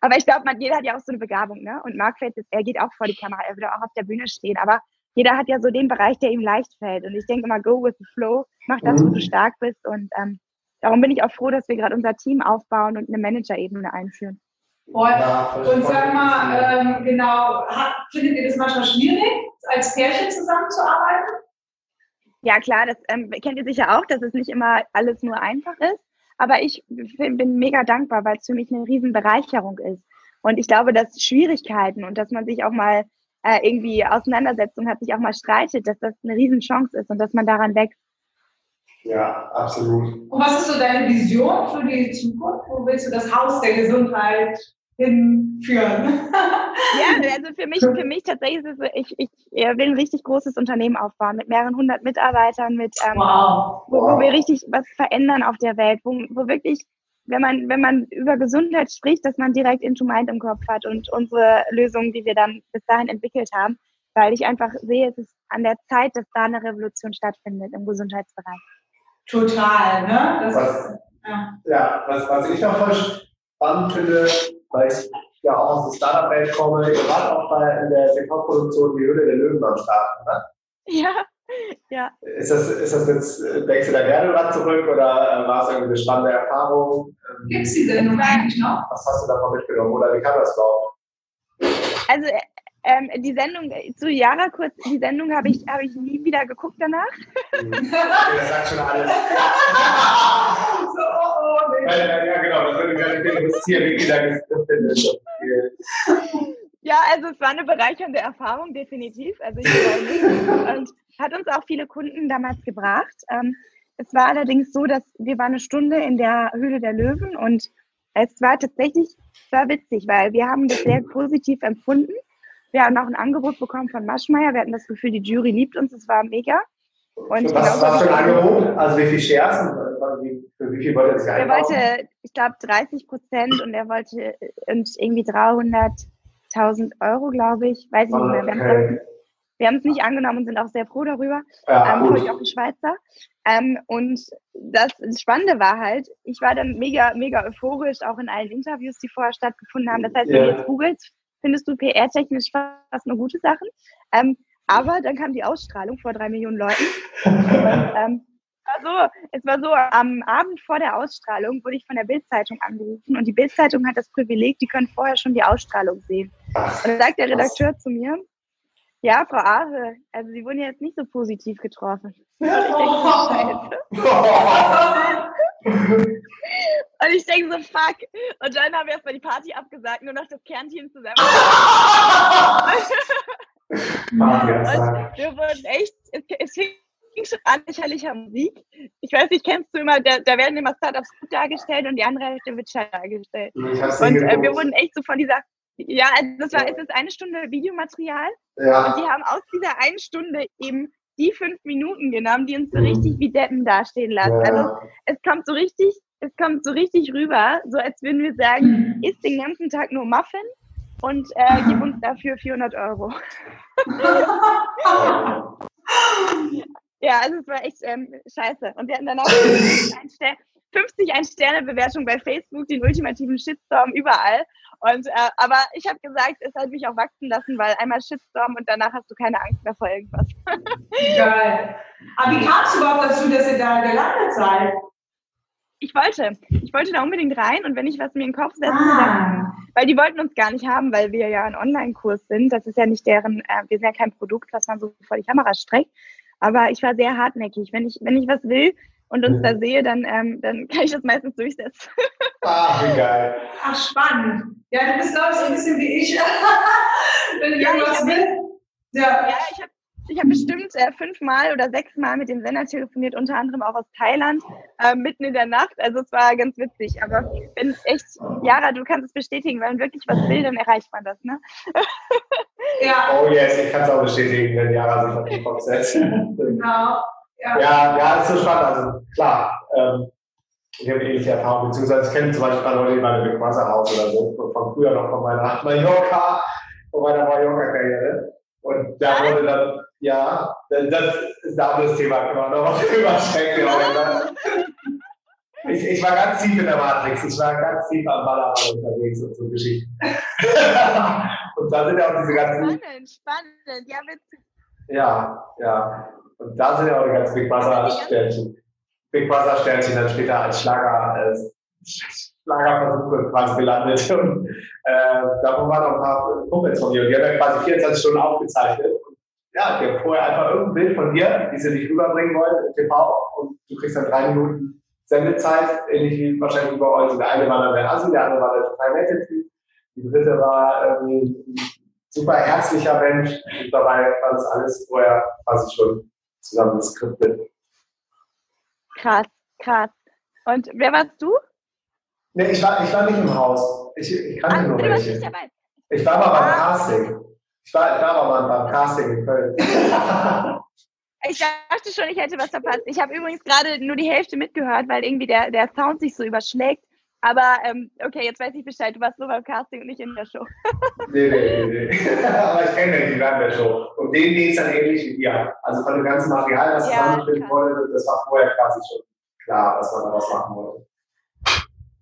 aber ich glaube, jeder hat ja auch so eine Begabung, ne? Und Marc fällt jetzt, er geht auch vor die Kamera, er will auch auf der Bühne stehen, aber jeder hat ja so den Bereich, der ihm leicht fällt. Und ich denke immer, go with the flow, mach das, wo du stark bist. Und ähm, darum bin ich auch froh, dass wir gerade unser Team aufbauen und eine Manager-Ebene einführen. Ja, und sag mal, ähm, genau, hat, findet ihr das manchmal schwierig, als Pärchen zusammenzuarbeiten? Ja, klar, das ähm, kennt ihr sicher auch, dass es nicht immer alles nur einfach ist. Aber ich bin mega dankbar, weil es für mich eine riesen Bereicherung ist. Und ich glaube, dass Schwierigkeiten und dass man sich auch mal äh, irgendwie Auseinandersetzung hat, sich auch mal streitet, dass das eine Riesenchance ist und dass man daran wächst. Ja, absolut. Und was ist so deine Vision für die Zukunft? Wo willst du das Haus der Gesundheit hinführen? ja, also für mich, für mich tatsächlich ist es, ich, ich will ein richtig großes Unternehmen aufbauen mit mehreren hundert Mitarbeitern, mit ähm, wow. Wo, wo wir richtig was verändern auf der Welt, wo, wo wirklich wenn man, wenn man über Gesundheit spricht, dass man direkt Into Mind im Kopf hat und unsere Lösungen, die wir dann bis dahin entwickelt haben, weil ich einfach sehe, es ist an der Zeit, dass da eine Revolution stattfindet im Gesundheitsbereich. Total, ne? Das was, ist, ja. ja, was, was ich auch voll spannend finde, weil ich ja auch aus der Startup-Welt komme, wart auch bei in der TV-Produktion Die Höhle der Löwen am Start, ne? Ja, ja. Ist das, ist das jetzt, denkst du da gerne dran zurück oder äh, war es irgendwie eine spannende Erfahrung? Ähm, Gibt es die Sendung eigentlich noch? Was hast du davon mitgenommen oder wie kam das überhaupt? Also ähm, die Sendung zu Jara kurz, die Sendung habe ich, hab ich nie wieder geguckt danach. Mhm. das sagt schon alles. so, oh, oh, nee. ja, ja, genau, das würde mich gerne interessieren, wie viel da findet. Ja, also es war eine bereichernde Erfahrung, definitiv. Also ich freue und hat uns auch viele Kunden damals gebracht. Ähm, es war allerdings so, dass wir waren eine Stunde in der Höhle der Löwen und es war tatsächlich, war witzig, weil wir haben das sehr positiv empfunden. Wir haben auch ein Angebot bekommen von Maschmeyer. Wir hatten das Gefühl, die Jury liebt uns. Es war mega. Und was, was für ein Angebot? Also wie viel Shares? Für wie viel wollte er sich Er wollte, ich glaube, 30 Prozent und er wollte und irgendwie 300.000 Euro, glaube ich. Weiß ich nicht mehr. Okay. Wir haben es nicht angenommen und sind auch sehr froh darüber. Ja, ähm, ich auch ein Schweizer. Ähm, und das, Spannende war halt, ich war dann mega, mega euphorisch, auch in allen Interviews, die vorher stattgefunden haben. Das heißt, wenn ja. du jetzt googelst, findest du PR-technisch fast nur gute Sachen. Ähm, aber dann kam die Ausstrahlung vor drei Millionen Leuten. Und, ähm, war so, es war so, am Abend vor der Ausstrahlung wurde ich von der Bildzeitung angerufen und die Bildzeitung hat das Privileg, die können vorher schon die Ausstrahlung sehen. Und dann sagt der Redakteur zu mir, ja, Frau Aare, also Sie wurden jetzt nicht so positiv getroffen. Und ich denke so, Und ich denke so, fuck. Und dann haben wir erstmal die Party abgesagt, nur noch das Kernteam zusammen. und wir wurden echt, es, es fing an lächerlicher Musik. Ich weiß nicht, kennst du immer, da, da werden immer Startups gut dargestellt und die andere Hälfte wird scheiße dargestellt. Und äh, wir wurden echt so von dieser ja, also das war, es ist eine Stunde Videomaterial. Ja. Und die haben aus dieser einen Stunde eben die fünf Minuten genommen, die uns so mhm. richtig wie Deppen dastehen lassen. Ja. Also es kommt so richtig, es kommt so richtig rüber, so als würden wir sagen, isst den ganzen Tag nur Muffin und äh, gib uns dafür 400 Euro. ja, also es war echt ähm, scheiße. Und wir hatten danach 50 Ein-Sterne-Bewertungen bei Facebook, den ultimativen Shitstorm überall. Und, äh, aber ich habe gesagt, es hat mich auch wachsen lassen, weil einmal Shitstorm und danach hast du keine Angst mehr vor irgendwas. Geil. Aber wie kam es überhaupt dazu, dass ihr da gelandet seid? Ich wollte. Ich wollte da unbedingt rein und wenn ich was mir in den Kopf setze, ah. dann, weil die wollten uns gar nicht haben, weil wir ja ein Online-Kurs sind. Das ist ja nicht deren, äh, wir sind ja kein Produkt, was man so vor die Kamera streckt. Aber ich war sehr hartnäckig. Wenn ich, wenn ich was will, und uns da sehe, dann, ähm, dann kann ich das meistens durchsetzen. Ah, wie geil. Ach, spannend. Ja, du bist, glaube ich, so ein bisschen wie ich. Wenn du ja, irgendwas willst. Ja. ja, ich habe ich hab bestimmt äh, fünfmal oder sechsmal mit dem Sender telefoniert, unter anderem auch aus Thailand, äh, mitten in der Nacht. Also es war ganz witzig. Aber wenn echt, Jara, du kannst es bestätigen, wenn man wirklich was will, dann erreicht man das, ne? ja. Oh yes, ich kann es auch bestätigen, wenn Jara sich auf den Kopf setzt. genau. Ja, ja, ja ist so spannend. Also klar, ähm, ich habe ähnliche Erfahrungen, beziehungsweise ich kenne zum Beispiel Leute, die meine Big Brother Haus oder so, von früher noch von meiner Mallorca, von meiner Mallorca-Karriere. Und da wurde dann, ja, das ist ein anderes Thema, kann man noch was drüber sprechen. Ich, ich war ganz tief in der Matrix, ich war ganz tief am Ballermann unterwegs und so Geschichten. und da sind ja auch diese ganzen. Spannend, spannend, ja, witzig. Ja, ja. Und da sind ja auch die ganzen Big Brother Sternchen. Big Brother Sternchen dann später als Schlager als Schlagerversuche quasi gelandet. Und äh, davon waren noch ein paar Kumpels von mir. Und die haben ja quasi 24 Stunden aufgezeichnet. Ja, die haben vorher einfach irgendein Bild von dir, die sie nicht rüberbringen wollen, im TV. Und du kriegst dann drei Minuten Sendezeit, ähnlich wie wahrscheinlich bei euch. Der eine war dann der Assi, der andere war der total nette Typ. Die dritte war ähm, ein super herzlicher Mensch. Und dabei war das alles vorher quasi schon zusammen geskriptet. Krass, krass. Und wer warst du? Nee, ich war, ich war nicht im Haus. Ich, ich kannte Ach, nur welche. Ich war mal beim ah. Casting. Ich war, ich war mal beim Casting in Köln. Ich dachte schon, ich hätte was verpasst. Ich habe übrigens gerade nur die Hälfte mitgehört, weil irgendwie der, der Sound sich so überschlägt. Aber ähm, okay, jetzt weiß ich Bescheid. Du warst nur beim Casting und nicht in der Show. nee, nee, nee, nee. Aber ich kenne ja die während der Show. Und denen geht es dann ähnlich wie dir. Also von dem ganzen Material, was ja, zusammengestellt wurde, das war vorher quasi schon klar, dass man da was machen wollte.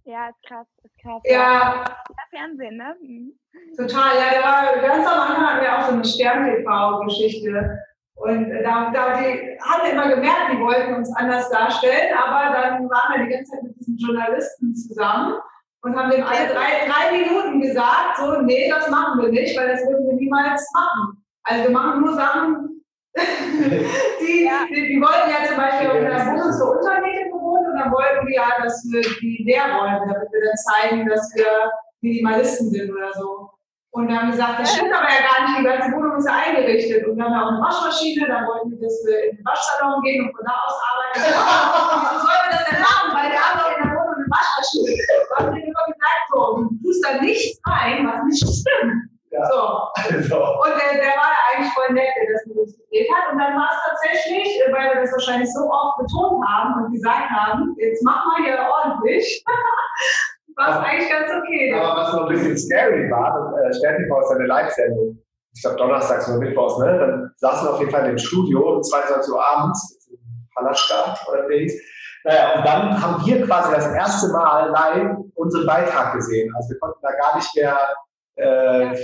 Ja, ist krass, ist krass. Ja. ja Fernsehen, ne? Mhm. Total, ja, da war ganz am Anfang hatten wir auch so eine Stern-TV-Geschichte. Und da, da die haben wir immer gemerkt, die wollten uns anders darstellen, aber dann waren wir die ganze Zeit mit diesen Journalisten zusammen und haben dem alle drei, drei Minuten gesagt, so, nee, das machen wir nicht, weil das würden wir niemals machen. Also wir machen nur Sachen, die, ja. die, die, wollten ja zum Beispiel in der Wohnung zur Untermiete gewohnt und dann wollten wir ja, dass wir die leer wollen, damit wir dann zeigen, dass wir Minimalisten sind oder so. Und dann haben wir gesagt, das stimmt aber ja gar nicht, die ganze Wohnung ist ja eingerichtet. Und dann haben wir auch eine Waschmaschine, dann wollten wir, dass wir in den Waschsalon gehen und von da aus arbeiten. Wieso sollen wir das denn machen? Weil wir haben doch in der Wohnung eine Waschmaschine. Da haben wir immer gesagt, so, du tust da nichts rein, was nicht stimmt. Ja. So. so. Und der, der war ja eigentlich voll nett, der das mit uns gedreht hat. Und dann war es tatsächlich, weil wir das wahrscheinlich so oft betont haben und gesagt haben, jetzt mach mal hier ordentlich. war es eigentlich ganz okay. Aber was noch ein bisschen scary war, äh, Stern TV ist eine Live-Sendung. Ich glaube donnerstags oder mittwochs, ne? Dann saßen wir auf jeden Fall im Studio um 22 Uhr abends, Palaststadt oder wie naja, und dann haben wir quasi das erste Mal live unseren Beitrag gesehen. Also wir konnten da gar nicht mehr äh,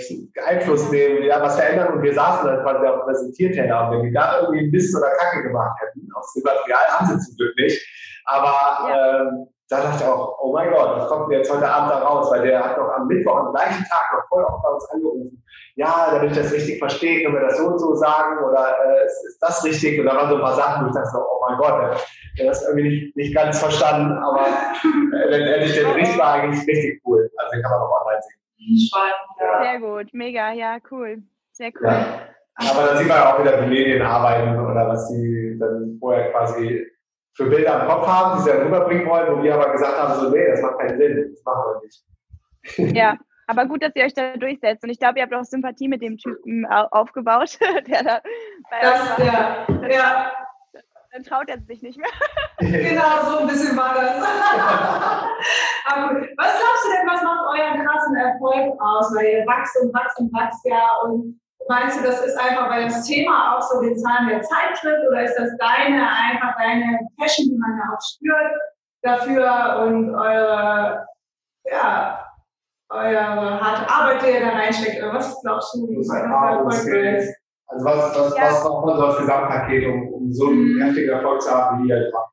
Einfluss nehmen, ja, was verändern und wir saßen dann quasi auf dem Präsentierteller und wenn die da irgendwie Mist oder Kacke gemacht hätten, aus dem Material haben sie zum Glück nicht, aber ja. ähm, da dachte ich auch, oh mein Gott, was kommt denn jetzt heute Abend da raus? Weil der hat noch am Mittwoch, am gleichen Tag noch voll oft bei uns angerufen. Ja, damit ich das richtig verstehe, können wir das so und so sagen oder äh, ist, ist, das richtig? Und da waren so ein paar Sachen, wo ich dachte, oh mein Gott, der, der hat das irgendwie nicht, nicht ganz verstanden, aber äh, letztendlich der Bericht war eigentlich richtig cool. Also den kann man auch online sehen. Ja. Sehr gut, mega, ja, cool. Sehr cool. Ja. Aber da sieht man ja auch wieder, wie Medien arbeiten oder was die dann vorher quasi für Bilder im Kopf haben, die sie dann rüberbringen wollen, wo wir aber gesagt haben, so, nee, das macht keinen Sinn, das machen wir nicht. Ja, aber gut, dass ihr euch da durchsetzt. Und ich glaube, ihr habt auch Sympathie mit dem Typen aufgebaut, der da bei das, ja, ja. Dann traut er sich nicht mehr. genau, so ein bisschen war das. aber was glaubst du denn, was macht euren krassen Erfolg aus? Weil ihr wachst und wachst und wachst ja und Meinst du, das ist einfach, weil das Thema auch so den Zahlen der Zeit tritt oder ist das deine, einfach deine Passion, die man ja auch spürt dafür und eure, ja, eure harte Arbeit, die ihr da reinsteckt? Oder was glaubst du, wie es Erfolg ist? Also was, was, ja. was braucht man so als Gesamtpaket, um, um so einen mhm. heftigen Erfolg zu haben, wie ihr jetzt macht?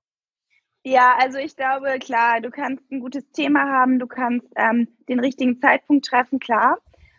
Ja, also ich glaube, klar, du kannst ein gutes Thema haben, du kannst ähm, den richtigen Zeitpunkt treffen, klar.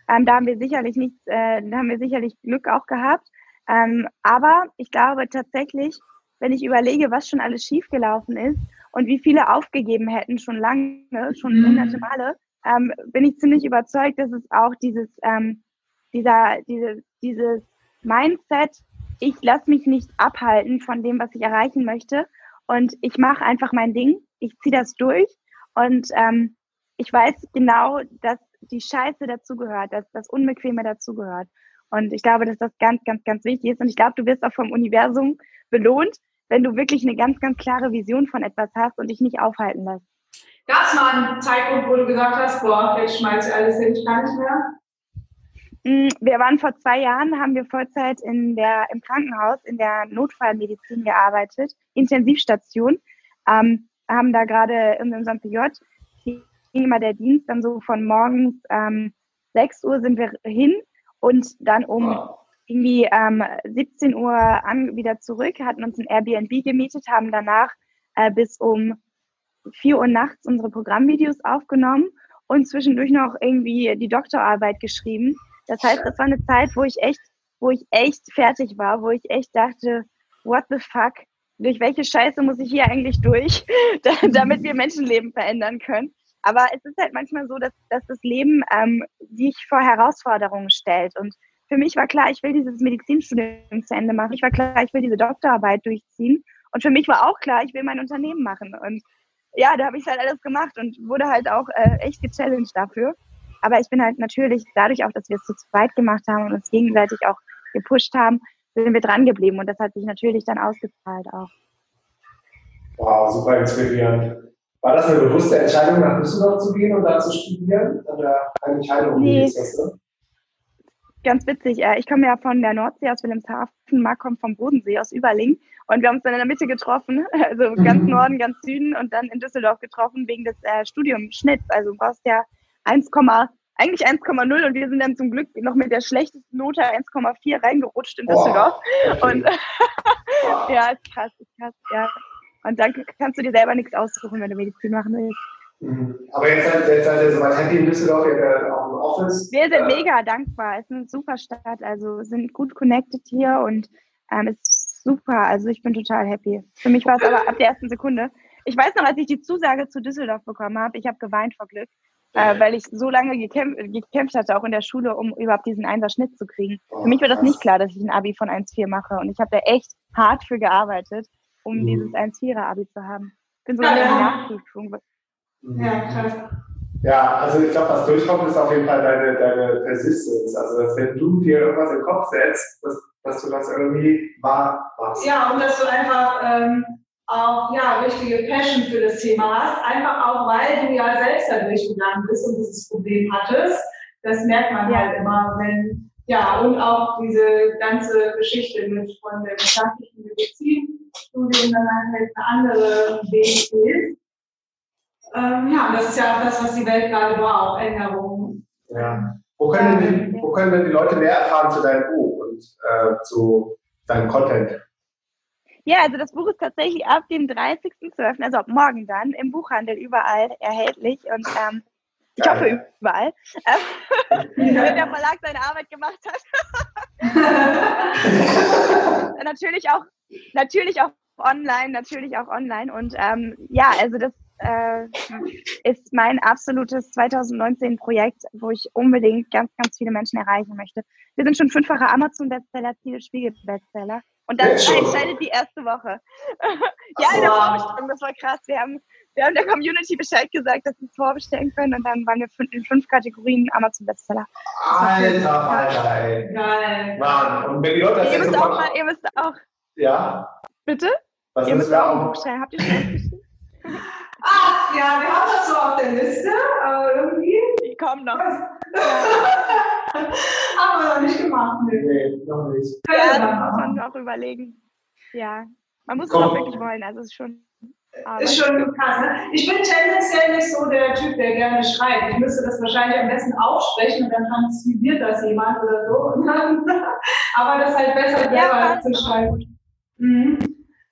Ähm, da haben wir sicherlich nichts, äh, da haben wir sicherlich Glück auch gehabt. Ähm, aber ich glaube tatsächlich, wenn ich überlege, was schon alles schiefgelaufen ist und wie viele aufgegeben hätten, schon lange, schon mhm. hunderte Male, ähm, bin ich ziemlich überzeugt, dass es auch dieses, ähm, dieser, diese, dieses Mindset, ich lasse mich nicht abhalten von dem, was ich erreichen möchte und ich mache einfach mein Ding, ich ziehe das durch und ähm, ich weiß genau, dass die Scheiße dazugehört, dass das Unbequeme dazugehört. Und ich glaube, dass das ganz, ganz, ganz wichtig ist. Und ich glaube, du wirst auch vom Universum belohnt, wenn du wirklich eine ganz, ganz klare Vision von etwas hast und dich nicht aufhalten lässt. Gab es mal einen Zeitpunkt, wo du gesagt hast, boah, jetzt schmeiß ich alles hin, ich kann nicht mehr? Mm, wir waren vor zwei Jahren, haben wir Vollzeit in der, im Krankenhaus in der Notfallmedizin gearbeitet, Intensivstation, ähm, haben da gerade in unserem PJ ging immer der Dienst dann so von morgens ähm, 6 Uhr sind wir hin und dann um wow. irgendwie ähm, 17 Uhr an, wieder zurück, hatten uns ein Airbnb gemietet, haben danach äh, bis um 4 Uhr nachts unsere Programmvideos aufgenommen und zwischendurch noch irgendwie die Doktorarbeit geschrieben. Das heißt, das war eine Zeit, wo ich echt, wo ich echt fertig war, wo ich echt dachte, what the fuck? Durch welche Scheiße muss ich hier eigentlich durch, damit wir Menschenleben verändern können? Aber es ist halt manchmal so, dass, dass das Leben ähm, dich vor Herausforderungen stellt. Und für mich war klar, ich will dieses Medizinstudium zu Ende machen. Ich war klar, ich will diese Doktorarbeit durchziehen. Und für mich war auch klar, ich will mein Unternehmen machen. Und ja, da habe ich halt alles gemacht und wurde halt auch äh, echt gechallenged dafür. Aber ich bin halt natürlich dadurch auch, dass wir es zu zweit gemacht haben und uns gegenseitig auch gepusht haben, sind wir dran geblieben und das hat sich natürlich dann ausgezahlt auch. Wow, super inspirierend. War das eine bewusste Entscheidung, nach Düsseldorf zu gehen und da zu studieren? Oder eigentlich Heilung? Nee. Ist das, ne? Ganz witzig. Äh, ich komme ja von der Nordsee aus Wilhelmshaven, Marc kommt vom Bodensee aus Überling und wir haben uns dann in der Mitte getroffen, also ganz mhm. Norden, ganz Süden und dann in Düsseldorf getroffen wegen des äh, Studiumschnitts. Also du brauchst ja 1, eigentlich 1,0 und wir sind dann zum Glück noch mit der schlechtesten Note 1,4 reingerutscht in Düsseldorf. Oh. Und ja, ist krass, ist krass, ja. Und dann kannst du dir selber nichts aussuchen, wenn du Medizin machen willst. Mhm. Aber jetzt seid, jetzt seid ihr soweit happy in Düsseldorf, ihr habt auch ein Office. Wir sind äh, mega dankbar. Es ist eine super Stadt, also sind gut connected hier und ähm, es ist super. Also ich bin total happy. Für mich war es aber ab der ersten Sekunde. Ich weiß noch, als ich die Zusage zu Düsseldorf bekommen habe, ich habe geweint vor Glück, äh, weil ich so lange gekämpft, gekämpft hatte, auch in der Schule, um überhaupt diesen Einser-Schnitt zu kriegen. Für mich war das nicht klar, dass ich ein Abi von 1,4 mache und ich habe da echt hart für gearbeitet um mhm. dieses 1-4er-Abi zu haben. Ich bin sogar ja, in der Nachprüfung. Ja, krass. Ja, also ich glaube, was durchkommt, ist auf jeden Fall deine, deine Persistence. Also, dass wenn du dir irgendwas in den Kopf setzt, dass, dass du das irgendwie wahr machst. Ja, und dass du einfach ähm, auch ja, richtige Passion für das Thema hast. Einfach auch, weil du ja selbst da durchgegangen bist und dieses Problem hattest. Das merkt man ja. halt immer, wenn, ja, und auch diese ganze Geschichte mit von der klassischen Medizin Studium dann halt eine andere Weg geht. Ähm, ja, das ist ja auch das, was die Welt gerade braucht, Änderungen. Ja. Wo können, denn die, wo können denn die Leute mehr erfahren zu deinem Buch und äh, zu deinem Content? Ja, also das Buch ist tatsächlich ab dem 30.12., also ab morgen dann, im Buchhandel überall erhältlich und ähm, ich hoffe überall, wenn der Verlag seine Arbeit gemacht hat. natürlich auch natürlich auch online, natürlich auch online. Und ähm, ja, also das äh, ist mein absolutes 2019-Projekt, wo ich unbedingt ganz, ganz viele Menschen erreichen möchte. Wir sind schon fünffache Amazon-Bestseller, Ziel Spiegel-Bestseller. Und das entscheidet die erste Woche. ja, in der Vorbestellung, das war krass. Wir haben, wir haben der Community Bescheid gesagt, dass sie es vorbestellen können und dann waren wir in fünf Kategorien Amazon-Bestseller. Alter, Alter, ey. Geil. Mann, und wenn die Leute das ihr müsst auch mal, ihr müsst auch. Ja. Bitte? Was ihr müsst auch ein Buch. Habt ihr schon? Ach ja, wir haben das so auf der Liste, aber irgendwie. Ich komme noch. haben wir noch nicht gemacht. Nee, nee noch nicht. Ja, das muss man auch überlegen. Ja, man muss es auch wirklich wollen. Also es ist schon. Aber ist schon krass. Ne? Ich bin tendenziell nicht so der Typ, der gerne schreibt. Ich müsste das wahrscheinlich am besten aufsprechen und dann transkribiert das jemand oder so. aber das ist halt besser, selber ja, zu schreiben. Mhm.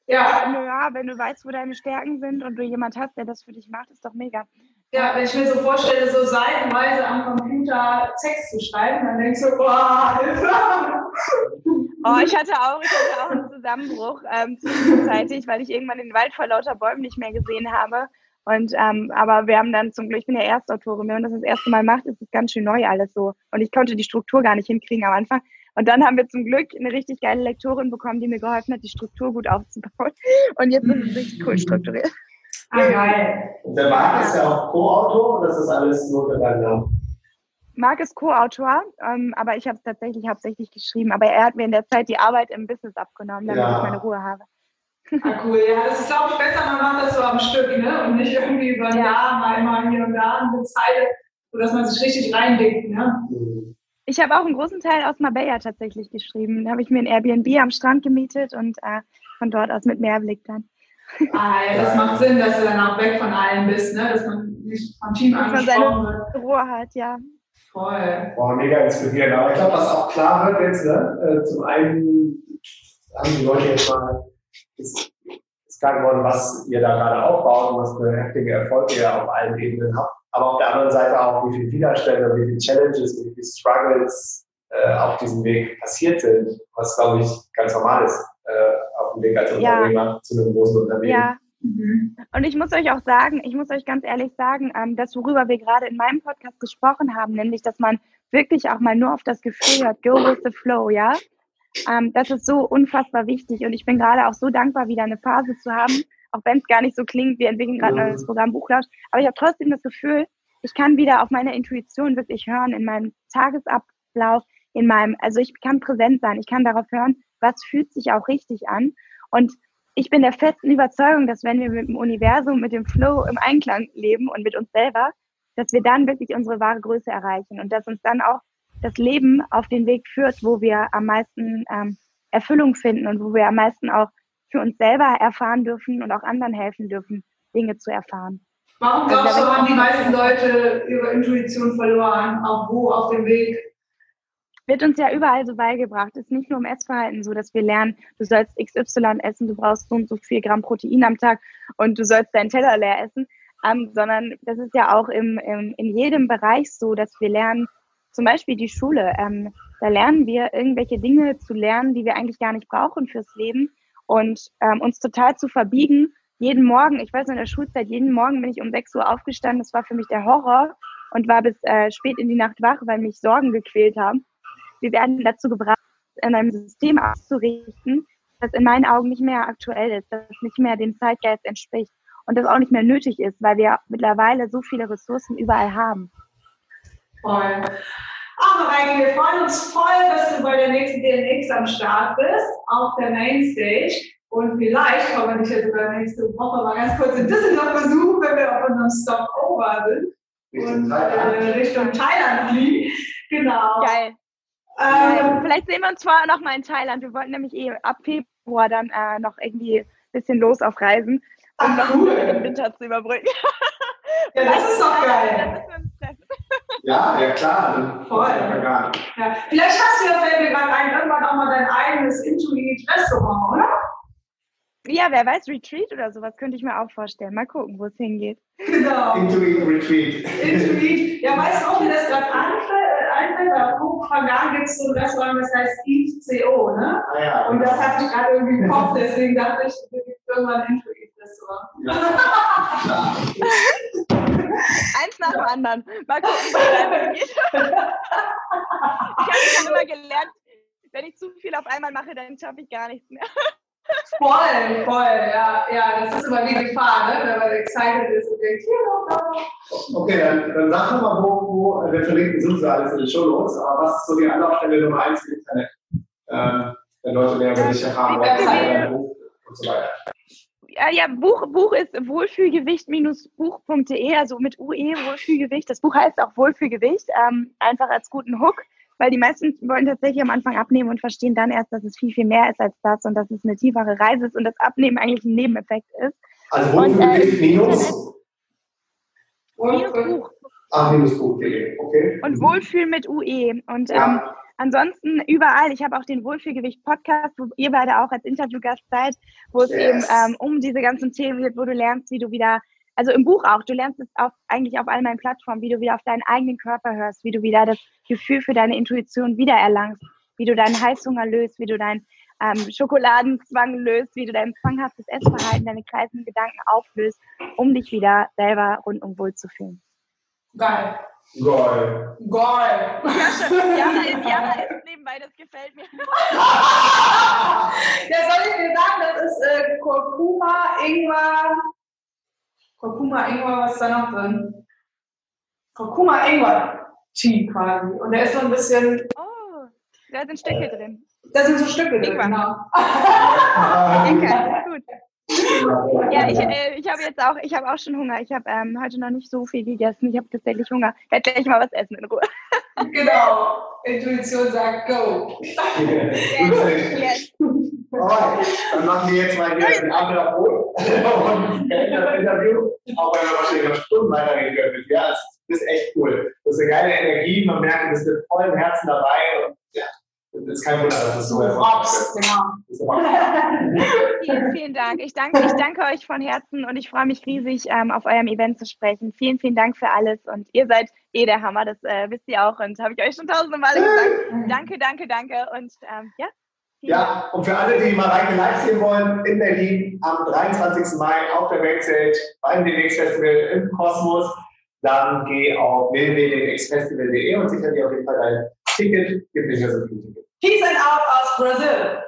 Ja. ja, wenn du weißt, wo deine Stärken sind und du jemand hast, der das für dich macht, ist doch mega. Ja, wenn ich mir so vorstelle, so seitenweise am Computer Text zu schreiben, dann denkst du, boah, Hilfe. Oh, ich hatte auch, ich hatte auch einen Zusammenbruch ähm, zwischenzeitlich, weil ich irgendwann den Wald vor lauter Bäumen nicht mehr gesehen habe. Und ähm, aber wir haben dann zum Glück, ich bin ja Erstautorin, wenn man das das erste Mal macht, ist es ganz schön neu alles so. Und ich konnte die Struktur gar nicht hinkriegen am Anfang. Und dann haben wir zum Glück eine richtig geile Lektorin bekommen, die mir geholfen hat, die Struktur gut aufzubauen. Und jetzt ist es richtig cool strukturiert. Ah, geil. Und der Marc ist ja auch Co-Autor oder ist das alles nur für deinen Namen? Marc ist Co-Autor, ähm, aber ich habe es tatsächlich hauptsächlich geschrieben. Aber er hat mir in der Zeit die Arbeit im Business abgenommen, damit ja. ich meine Ruhe habe. Ah, cool, ja, das ist, glaube ich, besser, man macht das so am Stück, ne? Und nicht irgendwie über ein ja. Jahr mal immer hier und da eine Zeit, sodass man sich richtig reindenkt, ne? Mhm. Ich habe auch einen großen Teil aus Marbella tatsächlich geschrieben. Da habe ich mir ein Airbnb am Strand gemietet und äh, von dort aus mit Meerblick dann. Ah, ja, das macht Sinn, dass du dann auch weg von allen bist, ne? dass man nicht vom Team angesprochen wird. Ruhe hat, ja. Voll. Boah, mega inspirierend. Aber ich glaube, was auch klar wird jetzt, ne? Äh, zum einen haben die Leute jetzt mal das ist klar geworden, was ihr da gerade aufbaut und was für heftige Erfolge ihr auf allen Ebenen habt. Aber auf der anderen Seite auch, wie viele Widerstände, wie viele Challenges, wie viele Struggles äh, auf diesem Weg passiert sind, was, glaube ich, ganz normal ist äh, auf dem Weg als Unternehmer ja. zu einem großen Unternehmen. Ja. Mhm. Und ich muss euch auch sagen, ich muss euch ganz ehrlich sagen, ähm, das, worüber wir gerade in meinem Podcast gesprochen haben, nämlich, dass man wirklich auch mal nur auf das Gefühl hört, go with the flow, ja. Ähm, das ist so unfassbar wichtig und ich bin gerade auch so dankbar, wieder eine Phase zu haben, auch wenn es gar nicht so klingt, wir entwickeln gerade ja. das Programm Buchlausch, aber ich habe trotzdem das Gefühl, ich kann wieder auf meine Intuition wirklich hören in meinem Tagesablauf, in meinem, also ich kann präsent sein, ich kann darauf hören, was fühlt sich auch richtig an und ich bin der festen Überzeugung, dass wenn wir mit dem Universum, mit dem Flow im Einklang leben und mit uns selber, dass wir dann wirklich unsere wahre Größe erreichen und dass uns dann auch das Leben auf den Weg führt, wo wir am meisten ähm, Erfüllung finden und wo wir am meisten auch für uns selber erfahren dürfen und auch anderen helfen dürfen, Dinge zu erfahren. Warum also glaubst du, haben die meisten Leute ihre Intuition verloren? Auch wo auf dem Weg? Wird uns ja überall so beigebracht. Ist nicht nur im Essverhalten so, dass wir lernen, du sollst XY essen, du brauchst so und so viel Gramm Protein am Tag und du sollst deinen Teller leer essen, ähm, sondern das ist ja auch im, im, in jedem Bereich so, dass wir lernen, zum Beispiel die Schule, ähm, da lernen wir irgendwelche Dinge zu lernen, die wir eigentlich gar nicht brauchen fürs Leben und ähm, uns total zu verbiegen. Jeden Morgen, ich weiß noch in der Schulzeit, jeden Morgen bin ich um 6 Uhr aufgestanden. Das war für mich der Horror und war bis äh, spät in die Nacht wach, weil mich Sorgen gequält haben. Wir werden dazu gebracht, in einem System auszurichten, das in meinen Augen nicht mehr aktuell ist, das nicht mehr dem Zeitgeist entspricht und das auch nicht mehr nötig ist, weil wir mittlerweile so viele Ressourcen überall haben. Voll. Ach, Mareike, wir freuen uns voll, dass du bei der nächsten DNX am Start bist, auf der Mainstage. Und vielleicht kommen wir dich ja sogar nächste Woche mal ganz kurz in Düsseldorf besuchen, wenn wir auf unserem Stopover sind. Richtung und Thailand. äh, Richtung Thailand fliegen. Genau. Geil. Ähm, Vielleicht sehen wir uns zwar noch mal in Thailand. Wir wollten nämlich eh ab Februar dann äh, noch irgendwie ein bisschen los auf Reisen, um Ach, noch cool. den Winter zu überbrücken. Ja, das ist doch geil. Ja, ja klar. Voll. Ja, gar nicht. Ja. Vielleicht hast du ja, fällt mir gerade ein, irgendwann auch mal dein eigenes Intuit-Restaurant, oder? Ja, wer weiß, Retreat oder sowas könnte ich mir auch vorstellen. Mal gucken, wo es hingeht. Genau. Intuit Retreat. Intuit. Ja, weißt du auch, wie das gerade einfällt? Einfällt? Bei Kopenhagen gibt es so ein Restaurant, das heißt Eat CO, ne? Ah, ja. Und das hatte ich gerade irgendwie im Kopf, deswegen dachte ich, es gibt irgendwann ein Intuit-Restaurant. Ja. Eins nach dem anderen. Mal gucken, einfach hingeht. Ich habe schon immer gelernt, wenn ich zu viel auf einmal mache, dann schaffe ich gar nichts mehr. Voll, voll, ja, ja, das ist immer die Gefahr, ne? wenn man excited ist und denkt, hier noch. Okay, dann, dann sag doch mal, wo, wo wir verlinken sind so alles in den Show Notes, aber was ist so die Anlaufstelle Nummer eins im Internet? Ähm, wenn Leute mehr über dich erfahren wollen, dein Buch und so weiter. Ja, ja Buch, Buch ist wohlfühlgewicht-buch.de, also mit UE, Wohlfühlgewicht. Das Buch heißt auch Wohlfühlgewicht, ähm, einfach als guten Hook, weil die meisten wollen tatsächlich am Anfang abnehmen und verstehen dann erst, dass es viel, viel mehr ist als das und dass es eine tiefere Reise ist und das Abnehmen eigentlich ein Nebeneffekt ist. Also Und, wo äh, äh, minus, Minus Buch ah, minusbuch.de, okay. und Wohlfühl mit UE. Und ähm, Ja. ansonsten überall, ich habe auch den Wohlfühlgewicht-Podcast, wo ihr beide auch als Interviewgast seid, wo es Yes. eben ähm, um diese ganzen Themen geht, wo du lernst, wie du wieder, also im Buch auch, du lernst es auch eigentlich auf all meinen Plattformen, wie du wieder auf deinen eigenen Körper hörst, wie du wieder das Gefühl für deine Intuition wiedererlangst, wie du deinen Heißhunger löst, wie du deinen ähm, Schokoladenzwang löst, wie du dein zwanghaftes Essverhalten, deine kreisenden Gedanken auflöst, um dich wieder selber rundum wohl zu fühlen. Geil. Geil. Geil. Jana ist, Jana ist nebenbei, das gefällt mir. Ja, soll ich dir sagen, das ist äh, Kurkuma, Ingwer. Kurkuma, Ingwer, was ist da noch drin? Kurkuma, Ingwer. Tee quasi. Und der ist so ein bisschen, Oh, da sind Stücke drin. da sind so Stücke drin, Ingwer. genau. Lecker, gut. Ja, ich, äh, ich habe jetzt auch, ich habe auch schon Hunger. Ich habe ähm, heute noch nicht so viel gegessen. Ich habe tatsächlich Hunger. Ich werde gleich mal was essen in Ruhe. Genau. Intuition sagt go. Yes. Alright, dann machen wir jetzt mal hier den Abend auf Rot und das Interview, auch wenn wir wahrscheinlich noch Stunden weiterreden können. Ja, das ist echt cool. Das ist eine geile Energie, man merkt, bist mit vollem Herzen dabei und ja, ist kein Wunder, dass es so Du rockst, genau. Vielen, vielen Dank. Ich danke, ich danke euch von Herzen und ich freue mich riesig, ähm, auf eurem Event zu sprechen. Vielen, vielen Dank für alles und ihr seid eh der Hammer, das äh, wisst ihr auch und habe ich euch schon tausende Male gesagt. Danke, danke, danke und ähm, ja. Ja, und für alle, die Mareike live sehen wollen, in Berlin am 23. Mai auf der Mainstage beim DNX Festival im Kosmos, dann geh auf www.dnxfestival.de und sicher dir auf jeden Fall dein Ticket. Gibt nicht so viele Tickets. Peace and out aus Brasil.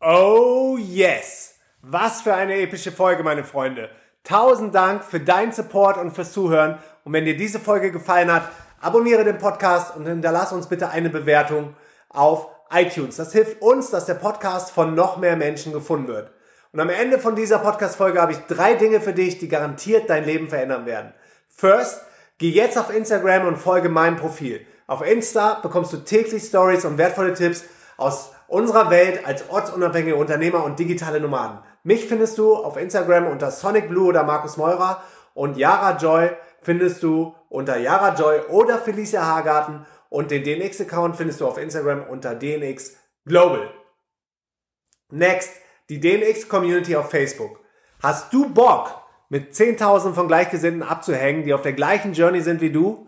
Oh yes! Was für eine epische Folge, meine Freunde. Tausend Dank für deinen Support und fürs Zuhören. Und wenn dir diese Folge gefallen hat, abonniere den Podcast und hinterlass uns bitte eine Bewertung auf iTunes. Das hilft uns, dass der Podcast von noch mehr Menschen gefunden wird. Und am Ende von dieser Podcast-Folge habe ich drei Dinge für dich, die garantiert dein Leben verändern werden. First, geh jetzt auf Instagram und folge meinem Profil. Auf Insta bekommst du täglich Stories und wertvolle Tipps aus unserer Welt als ortsunabhängige Unternehmer und digitale Nomaden. Mich findest du auf Instagram unter Sonic Blue oder Markus Meurer und Yara Joy findest du unter Yara Joy oder Felicia Hagarten und den DNX-Account findest du auf Instagram unter DNX Global. Next, die DNX Community auf Facebook. Hast du Bock, mit 10.000 von Gleichgesinnten abzuhängen, die auf der gleichen Journey sind wie du?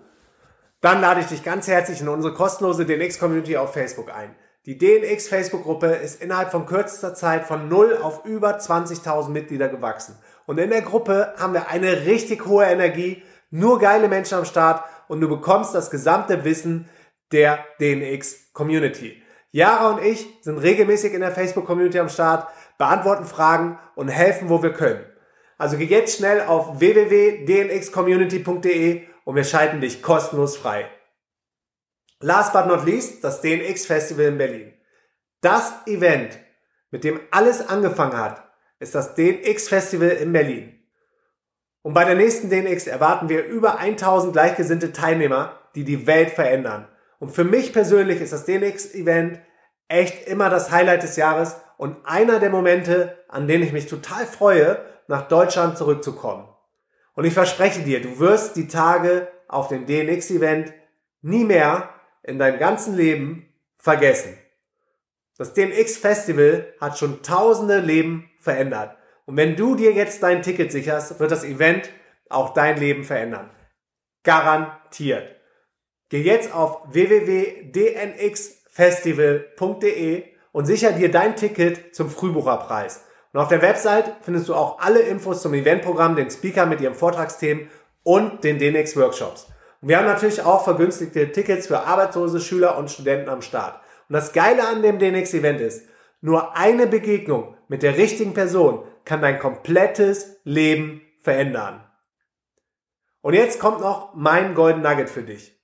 Dann lade ich dich ganz herzlich in unsere kostenlose DNX Community auf Facebook ein. Die DNX Facebook-Gruppe ist innerhalb von kürzester Zeit von 0 auf über 20.000 Mitglieder gewachsen. Und in der Gruppe haben wir eine richtig hohe Energie, nur geile Menschen am Start und du bekommst das gesamte Wissen der DNX Community. Jara und ich sind regelmäßig in der Facebook Community am Start, beantworten Fragen und helfen, wo wir können. Also geh jetzt schnell auf www.dnxcommunity.de und wir schalten dich kostenlos frei. Last but not least, das DNX Festival in Berlin. Das Event, mit dem alles angefangen hat, ist das DNX Festival in Berlin. Und bei der nächsten DNX erwarten wir über 1000 gleichgesinnte Teilnehmer, die die Welt verändern. Und für mich persönlich ist das DNX Event echt immer das Highlight des Jahres und einer der Momente, an denen ich mich total freue, nach Deutschland zurückzukommen. Und ich verspreche dir, du wirst die Tage auf dem DNX Event nie mehr in deinem ganzen Leben vergessen. Das DNX Festival hat schon tausende Leben verändert. Und wenn du dir jetzt dein Ticket sicherst, wird das Event auch dein Leben verändern. Garantiert. Geh jetzt auf www.dnxfestival.de und sicher dir dein Ticket zum Frühbucherpreis. Und auf der Website findest du auch alle Infos zum Eventprogramm, den Speaker mit ihrem Vortragsthemen und den DNX Workshops. Und wir haben natürlich auch vergünstigte Tickets für arbeitslose Schüler und Studenten am Start. Und das Geile an dem DNX Event ist, nur eine Begegnung mit der richtigen Person kann dein komplettes Leben verändern. Und jetzt kommt noch mein Golden Nugget für dich.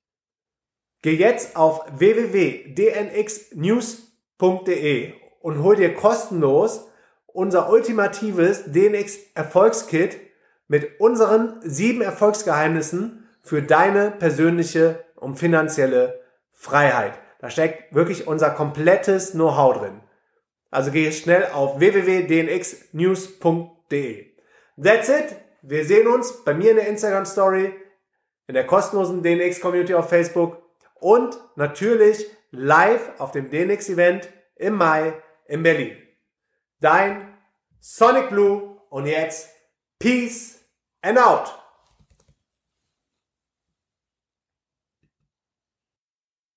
Geh jetzt auf www.dnxnews.de und hol dir kostenlos unser ultimatives DNX Erfolgskit mit unseren sieben Erfolgsgeheimnissen für deine persönliche und finanzielle Freiheit. Da steckt wirklich unser komplettes Know-how drin. Also geh schnell auf www.dnxnews.de. That's it. Wir sehen uns bei mir in der Instagram Story, in der kostenlosen DNX Community auf Facebook und natürlich live auf dem DNX Event im Mai in Berlin. Dein Sonic Blue und jetzt Peace and out.